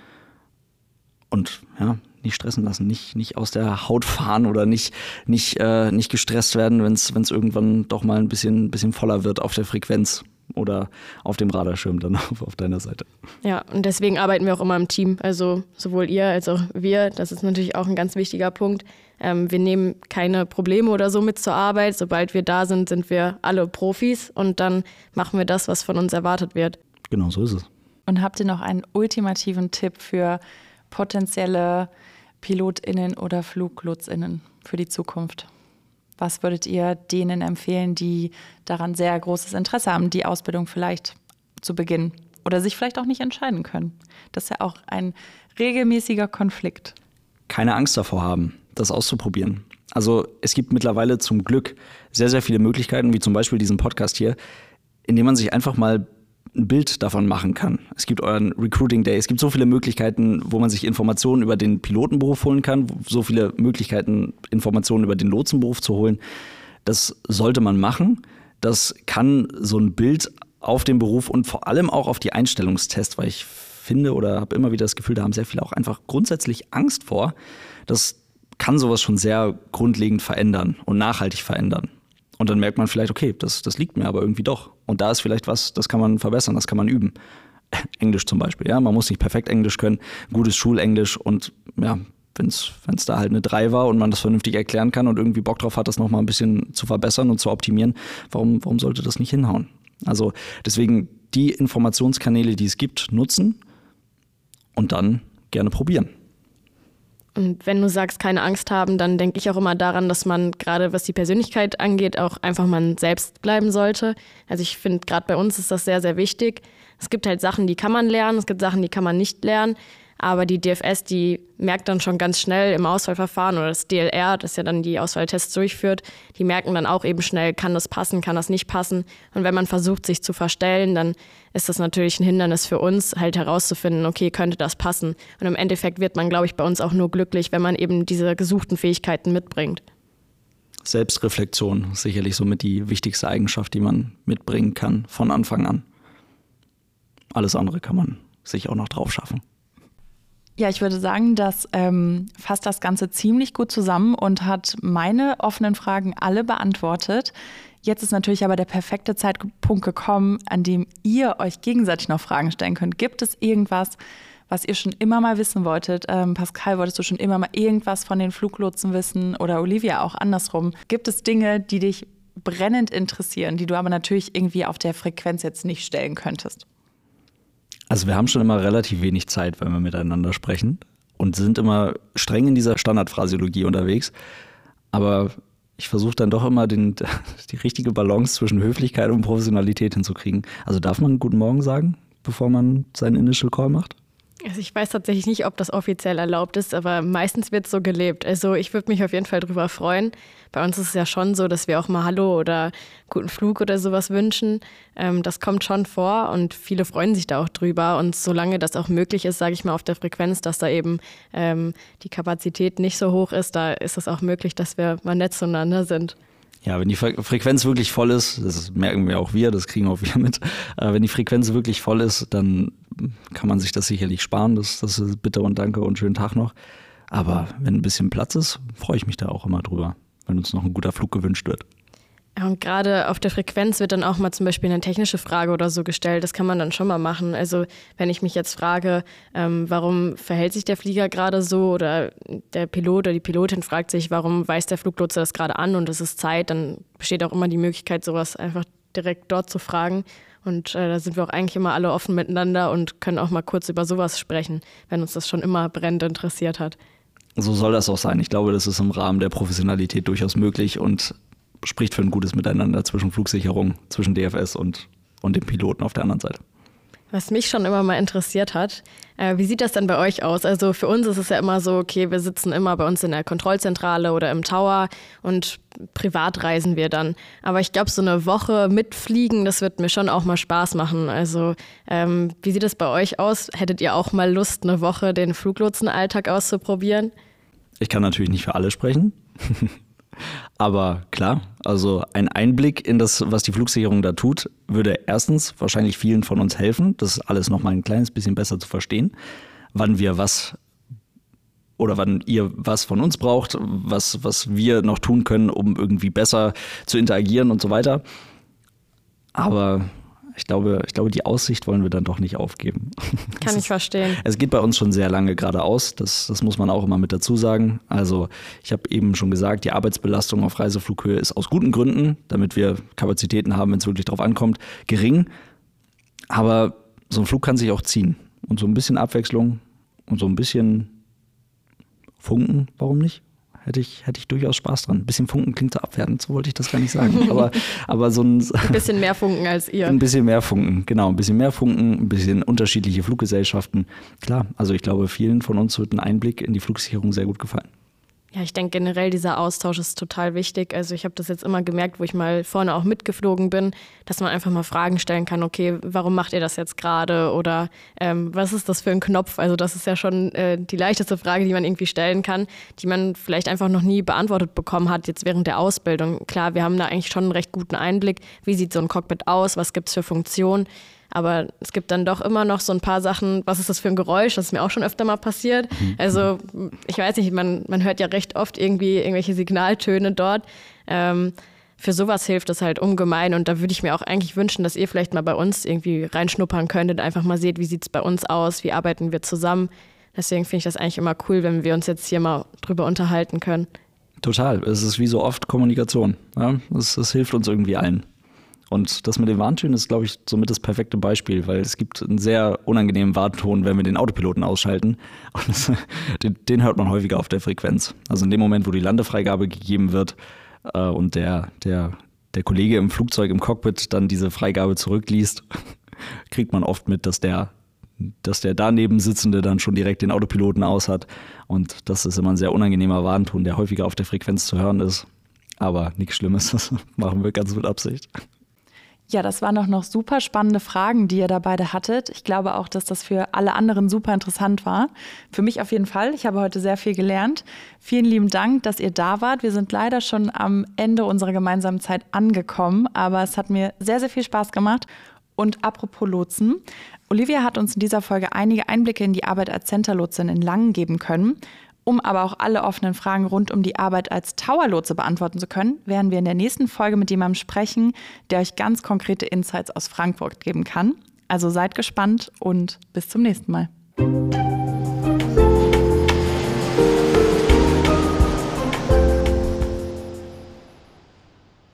Und ja, nicht stressen lassen, nicht, nicht aus der Haut fahren oder nicht, nicht, äh, nicht gestresst werden, wenn es irgendwann doch mal ein bisschen, bisschen voller wird auf der Frequenz oder auf dem Radarschirm dann auf, auf deiner Seite. Ja, und deswegen arbeiten wir auch immer im Team. Also sowohl ihr als auch wir. Das ist natürlich auch ein ganz wichtiger Punkt. Ähm, wir nehmen keine Probleme oder so mit zur Arbeit. Sobald wir da sind, sind wir alle Profis und dann machen wir das, was von uns erwartet wird. Genau, so ist es. Und habt ihr noch einen ultimativen Tipp für potenzielle PilotInnen oder FluglotSInnen für die Zukunft? Was würdet ihr denen empfehlen, die daran sehr großes Interesse haben, die Ausbildung vielleicht zu beginnen oder sich vielleicht auch nicht entscheiden können? Das ist ja auch ein regelmäßiger Konflikt. Keine Angst davor haben, das auszuprobieren. Also es gibt mittlerweile zum Glück sehr, sehr viele Möglichkeiten, wie zum Beispiel diesen Podcast hier, in dem man sich einfach mal ein Bild davon machen kann. Es gibt euren Recruiting Day. Es gibt so viele Möglichkeiten, wo man sich Informationen über den Pilotenberuf holen kann, so viele Möglichkeiten, Informationen über den Lotsenberuf zu holen. Das sollte man machen. Das kann so ein Bild auf den Beruf und vor allem auch auf die Einstellungstests, weil ich finde oder habe immer wieder das Gefühl, da haben sehr viele auch einfach grundsätzlich Angst vor. Das kann sowas schon sehr grundlegend verändern und nachhaltig verändern. Und dann merkt man vielleicht, okay, das, das liegt mir aber irgendwie doch. Und da ist vielleicht was, das kann man verbessern, das kann man üben. Englisch zum Beispiel, ja. Man muss nicht perfekt Englisch können, gutes Schulenglisch und ja, wenn es da halt eine 3 war und man das vernünftig erklären kann und irgendwie Bock drauf hat, das nochmal ein bisschen zu verbessern und zu optimieren, warum, warum sollte das nicht hinhauen? Also deswegen die Informationskanäle, die es gibt, nutzen und dann gerne probieren. Und wenn du sagst, keine Angst haben, dann denke ich auch immer daran, dass man gerade was die Persönlichkeit angeht, auch einfach man selbst bleiben sollte. Also ich finde, gerade bei uns ist das sehr, sehr wichtig. Es gibt halt Sachen, die kann man lernen, es gibt Sachen, die kann man nicht lernen. Aber die DFS, die merkt dann schon ganz schnell im Auswahlverfahren oder das DLR, das ja dann die Auswahltests durchführt, die merken dann auch eben schnell, kann das passen, kann das nicht passen. Und wenn man versucht, sich zu verstellen, dann ist das natürlich ein Hindernis für uns, halt herauszufinden, okay, könnte das passen. Und im Endeffekt wird man, glaube ich, bei uns auch nur glücklich, wenn man eben diese gesuchten Fähigkeiten mitbringt. Selbstreflexion sicherlich somit die wichtigste Eigenschaft, die man mitbringen kann von Anfang an. Alles andere kann man sich auch noch drauf schaffen. Ja, ich würde sagen, das ähm, fasst das Ganze ziemlich gut zusammen und hat meine offenen Fragen alle beantwortet. Jetzt ist natürlich aber der perfekte Zeitpunkt gekommen, an dem ihr euch gegenseitig noch Fragen stellen könnt. Gibt es irgendwas, was ihr schon immer mal wissen wolltet? Ähm, Pascal, wolltest du schon immer mal irgendwas von den Fluglotsen wissen oder Olivia auch andersrum? Gibt es Dinge, die dich brennend interessieren, die du aber natürlich irgendwie auf der Frequenz jetzt nicht stellen könntest? Also wir haben schon immer relativ wenig Zeit, wenn wir miteinander sprechen und sind immer streng in dieser Standardphrasiologie unterwegs. Aber ich versuche dann doch immer den, die richtige Balance zwischen Höflichkeit und Professionalität hinzukriegen. Also darf man Guten Morgen sagen, bevor man seinen Initial Call macht? Also ich weiß tatsächlich nicht, ob das offiziell erlaubt ist, aber meistens wird es so gelebt. Also ich würde mich auf jeden Fall darüber freuen. Bei uns ist es ja schon so, dass wir auch mal Hallo oder guten Flug oder sowas wünschen. Ähm, das kommt schon vor und viele freuen sich da auch drüber. Und solange das auch möglich ist, sage ich mal auf der Frequenz, dass da eben ähm, die Kapazität nicht so hoch ist, da ist es auch möglich, dass wir mal nett zueinander sind. Ja, wenn die Frequenz wirklich voll ist, das merken wir auch wir, das kriegen auch wir mit, äh, wenn die Frequenz wirklich voll ist, dann kann man sich das sicherlich sparen. Das, das ist bitte und danke und schönen Tag noch. Aber wenn ein bisschen Platz ist, freue ich mich da auch immer drüber, wenn uns noch ein guter Flug gewünscht wird. Und gerade auf der Frequenz wird dann auch mal zum Beispiel eine technische Frage oder so gestellt. Das kann man dann schon mal machen. Also wenn ich mich jetzt frage, ähm, warum verhält sich der Flieger gerade so oder der Pilot oder die Pilotin fragt sich, warum weist der Fluglotse das gerade an und es ist Zeit, dann besteht auch immer die Möglichkeit, sowas einfach direkt dort zu fragen. Und äh, da sind wir auch eigentlich immer alle offen miteinander und können auch mal kurz über sowas sprechen, wenn uns das schon immer brennend interessiert hat. So soll das auch sein. Ich glaube, das ist im Rahmen der Professionalität durchaus möglich und spricht für ein gutes Miteinander zwischen Flugsicherung, zwischen DFS und, und dem Piloten auf der anderen Seite. Was mich schon immer mal interessiert hat, äh, wie sieht das denn bei euch aus? Also für uns ist es ja immer so, okay, wir sitzen immer bei uns in der Kontrollzentrale oder im Tower und privat reisen wir dann. Aber ich glaube, so eine Woche mitfliegen, das wird mir schon auch mal Spaß machen. Also ähm, wie sieht es bei euch aus? Hättet ihr auch mal Lust, eine Woche den Fluglotsenalltag auszuprobieren? Ich kann natürlich nicht für alle sprechen. Aber klar, also ein Einblick in das, was die Flugsicherung da tut, würde erstens wahrscheinlich vielen von uns helfen, das alles nochmal ein kleines bisschen besser zu verstehen, wann wir was oder wann ihr was von uns braucht, was, was wir noch tun können, um irgendwie besser zu interagieren und so weiter. Aber ich glaube, ich glaube, die Aussicht wollen wir dann doch nicht aufgeben. Kann ich verstehen. Es geht bei uns schon sehr lange geradeaus, das, das muss man auch immer mit dazu sagen. Also ich habe eben schon gesagt, die Arbeitsbelastung auf Reiseflughöhe ist aus guten Gründen, damit wir Kapazitäten haben, wenn es wirklich drauf ankommt, gering. Aber so ein Flug kann sich auch ziehen. Und so ein bisschen Abwechslung und so ein bisschen Funken, warum nicht? Hätte ich, hätte ich durchaus Spaß dran. Ein bisschen Funken klingt so abwertend, so wollte ich das gar nicht sagen. Aber, aber so ein, ein bisschen mehr Funken als ihr. Ein bisschen mehr Funken, genau. Ein bisschen mehr Funken, ein bisschen unterschiedliche Fluggesellschaften. Klar, also ich glaube, vielen von uns wird ein Einblick in die Flugsicherung sehr gut gefallen. Ja, ich denke generell, dieser Austausch ist total wichtig. Also ich habe das jetzt immer gemerkt, wo ich mal vorne auch mitgeflogen bin, dass man einfach mal Fragen stellen kann, okay, warum macht ihr das jetzt gerade? Oder ähm, was ist das für ein Knopf? Also das ist ja schon äh, die leichteste Frage, die man irgendwie stellen kann, die man vielleicht einfach noch nie beantwortet bekommen hat, jetzt während der Ausbildung. Klar, wir haben da eigentlich schon einen recht guten Einblick. Wie sieht so ein Cockpit aus? Was gibt es für Funktionen? Aber es gibt dann doch immer noch so ein paar Sachen, was ist das für ein Geräusch? Das ist mir auch schon öfter mal passiert. Mhm. Also ich weiß nicht, man, man hört ja recht oft irgendwie irgendwelche Signaltöne dort. Ähm, für sowas hilft es halt ungemein und da würde ich mir auch eigentlich wünschen, dass ihr vielleicht mal bei uns irgendwie reinschnuppern könntet, einfach mal seht, wie sieht es bei uns aus, wie arbeiten wir zusammen. Deswegen finde ich das eigentlich immer cool, wenn wir uns jetzt hier mal drüber unterhalten können. Total. Es ist wie so oft Kommunikation. Ja? Das, das hilft uns irgendwie allen. Und das mit den Warntönen ist, glaube ich, somit das perfekte Beispiel, weil es gibt einen sehr unangenehmen Warnton, wenn wir den Autopiloten ausschalten. Und das, den, den, hört man häufiger auf der Frequenz. Also in dem Moment, wo die Landefreigabe gegeben wird äh, und der, der, der Kollege im Flugzeug im Cockpit dann diese Freigabe zurückliest, kriegt man oft mit, dass der dass der daneben Sitzende dann schon direkt den Autopiloten aus hat. Und das ist immer ein sehr unangenehmer Warnton, der häufiger auf der Frequenz zu hören ist. Aber nichts Schlimmes, das machen wir ganz mit Absicht. Ja, das waren doch noch super spannende Fragen, die ihr da beide hattet. Ich glaube auch, dass das für alle anderen super interessant war. Für mich auf jeden Fall. Ich habe heute sehr viel gelernt. Vielen lieben Dank, dass ihr da wart. Wir sind leider schon am Ende unserer gemeinsamen Zeit angekommen, aber es hat mir sehr, sehr viel Spaß gemacht. Und apropos Lotsen, Olivia hat uns in dieser Folge einige Einblicke in die Arbeit als Centerlotsin in Langen geben können. Um aber auch alle offenen Fragen rund um die Arbeit als Towerlotse beantworten zu können, werden wir in der nächsten Folge mit jemandem sprechen, der euch ganz konkrete Insights aus Frankfurt geben kann. Also seid gespannt und bis zum nächsten Mal.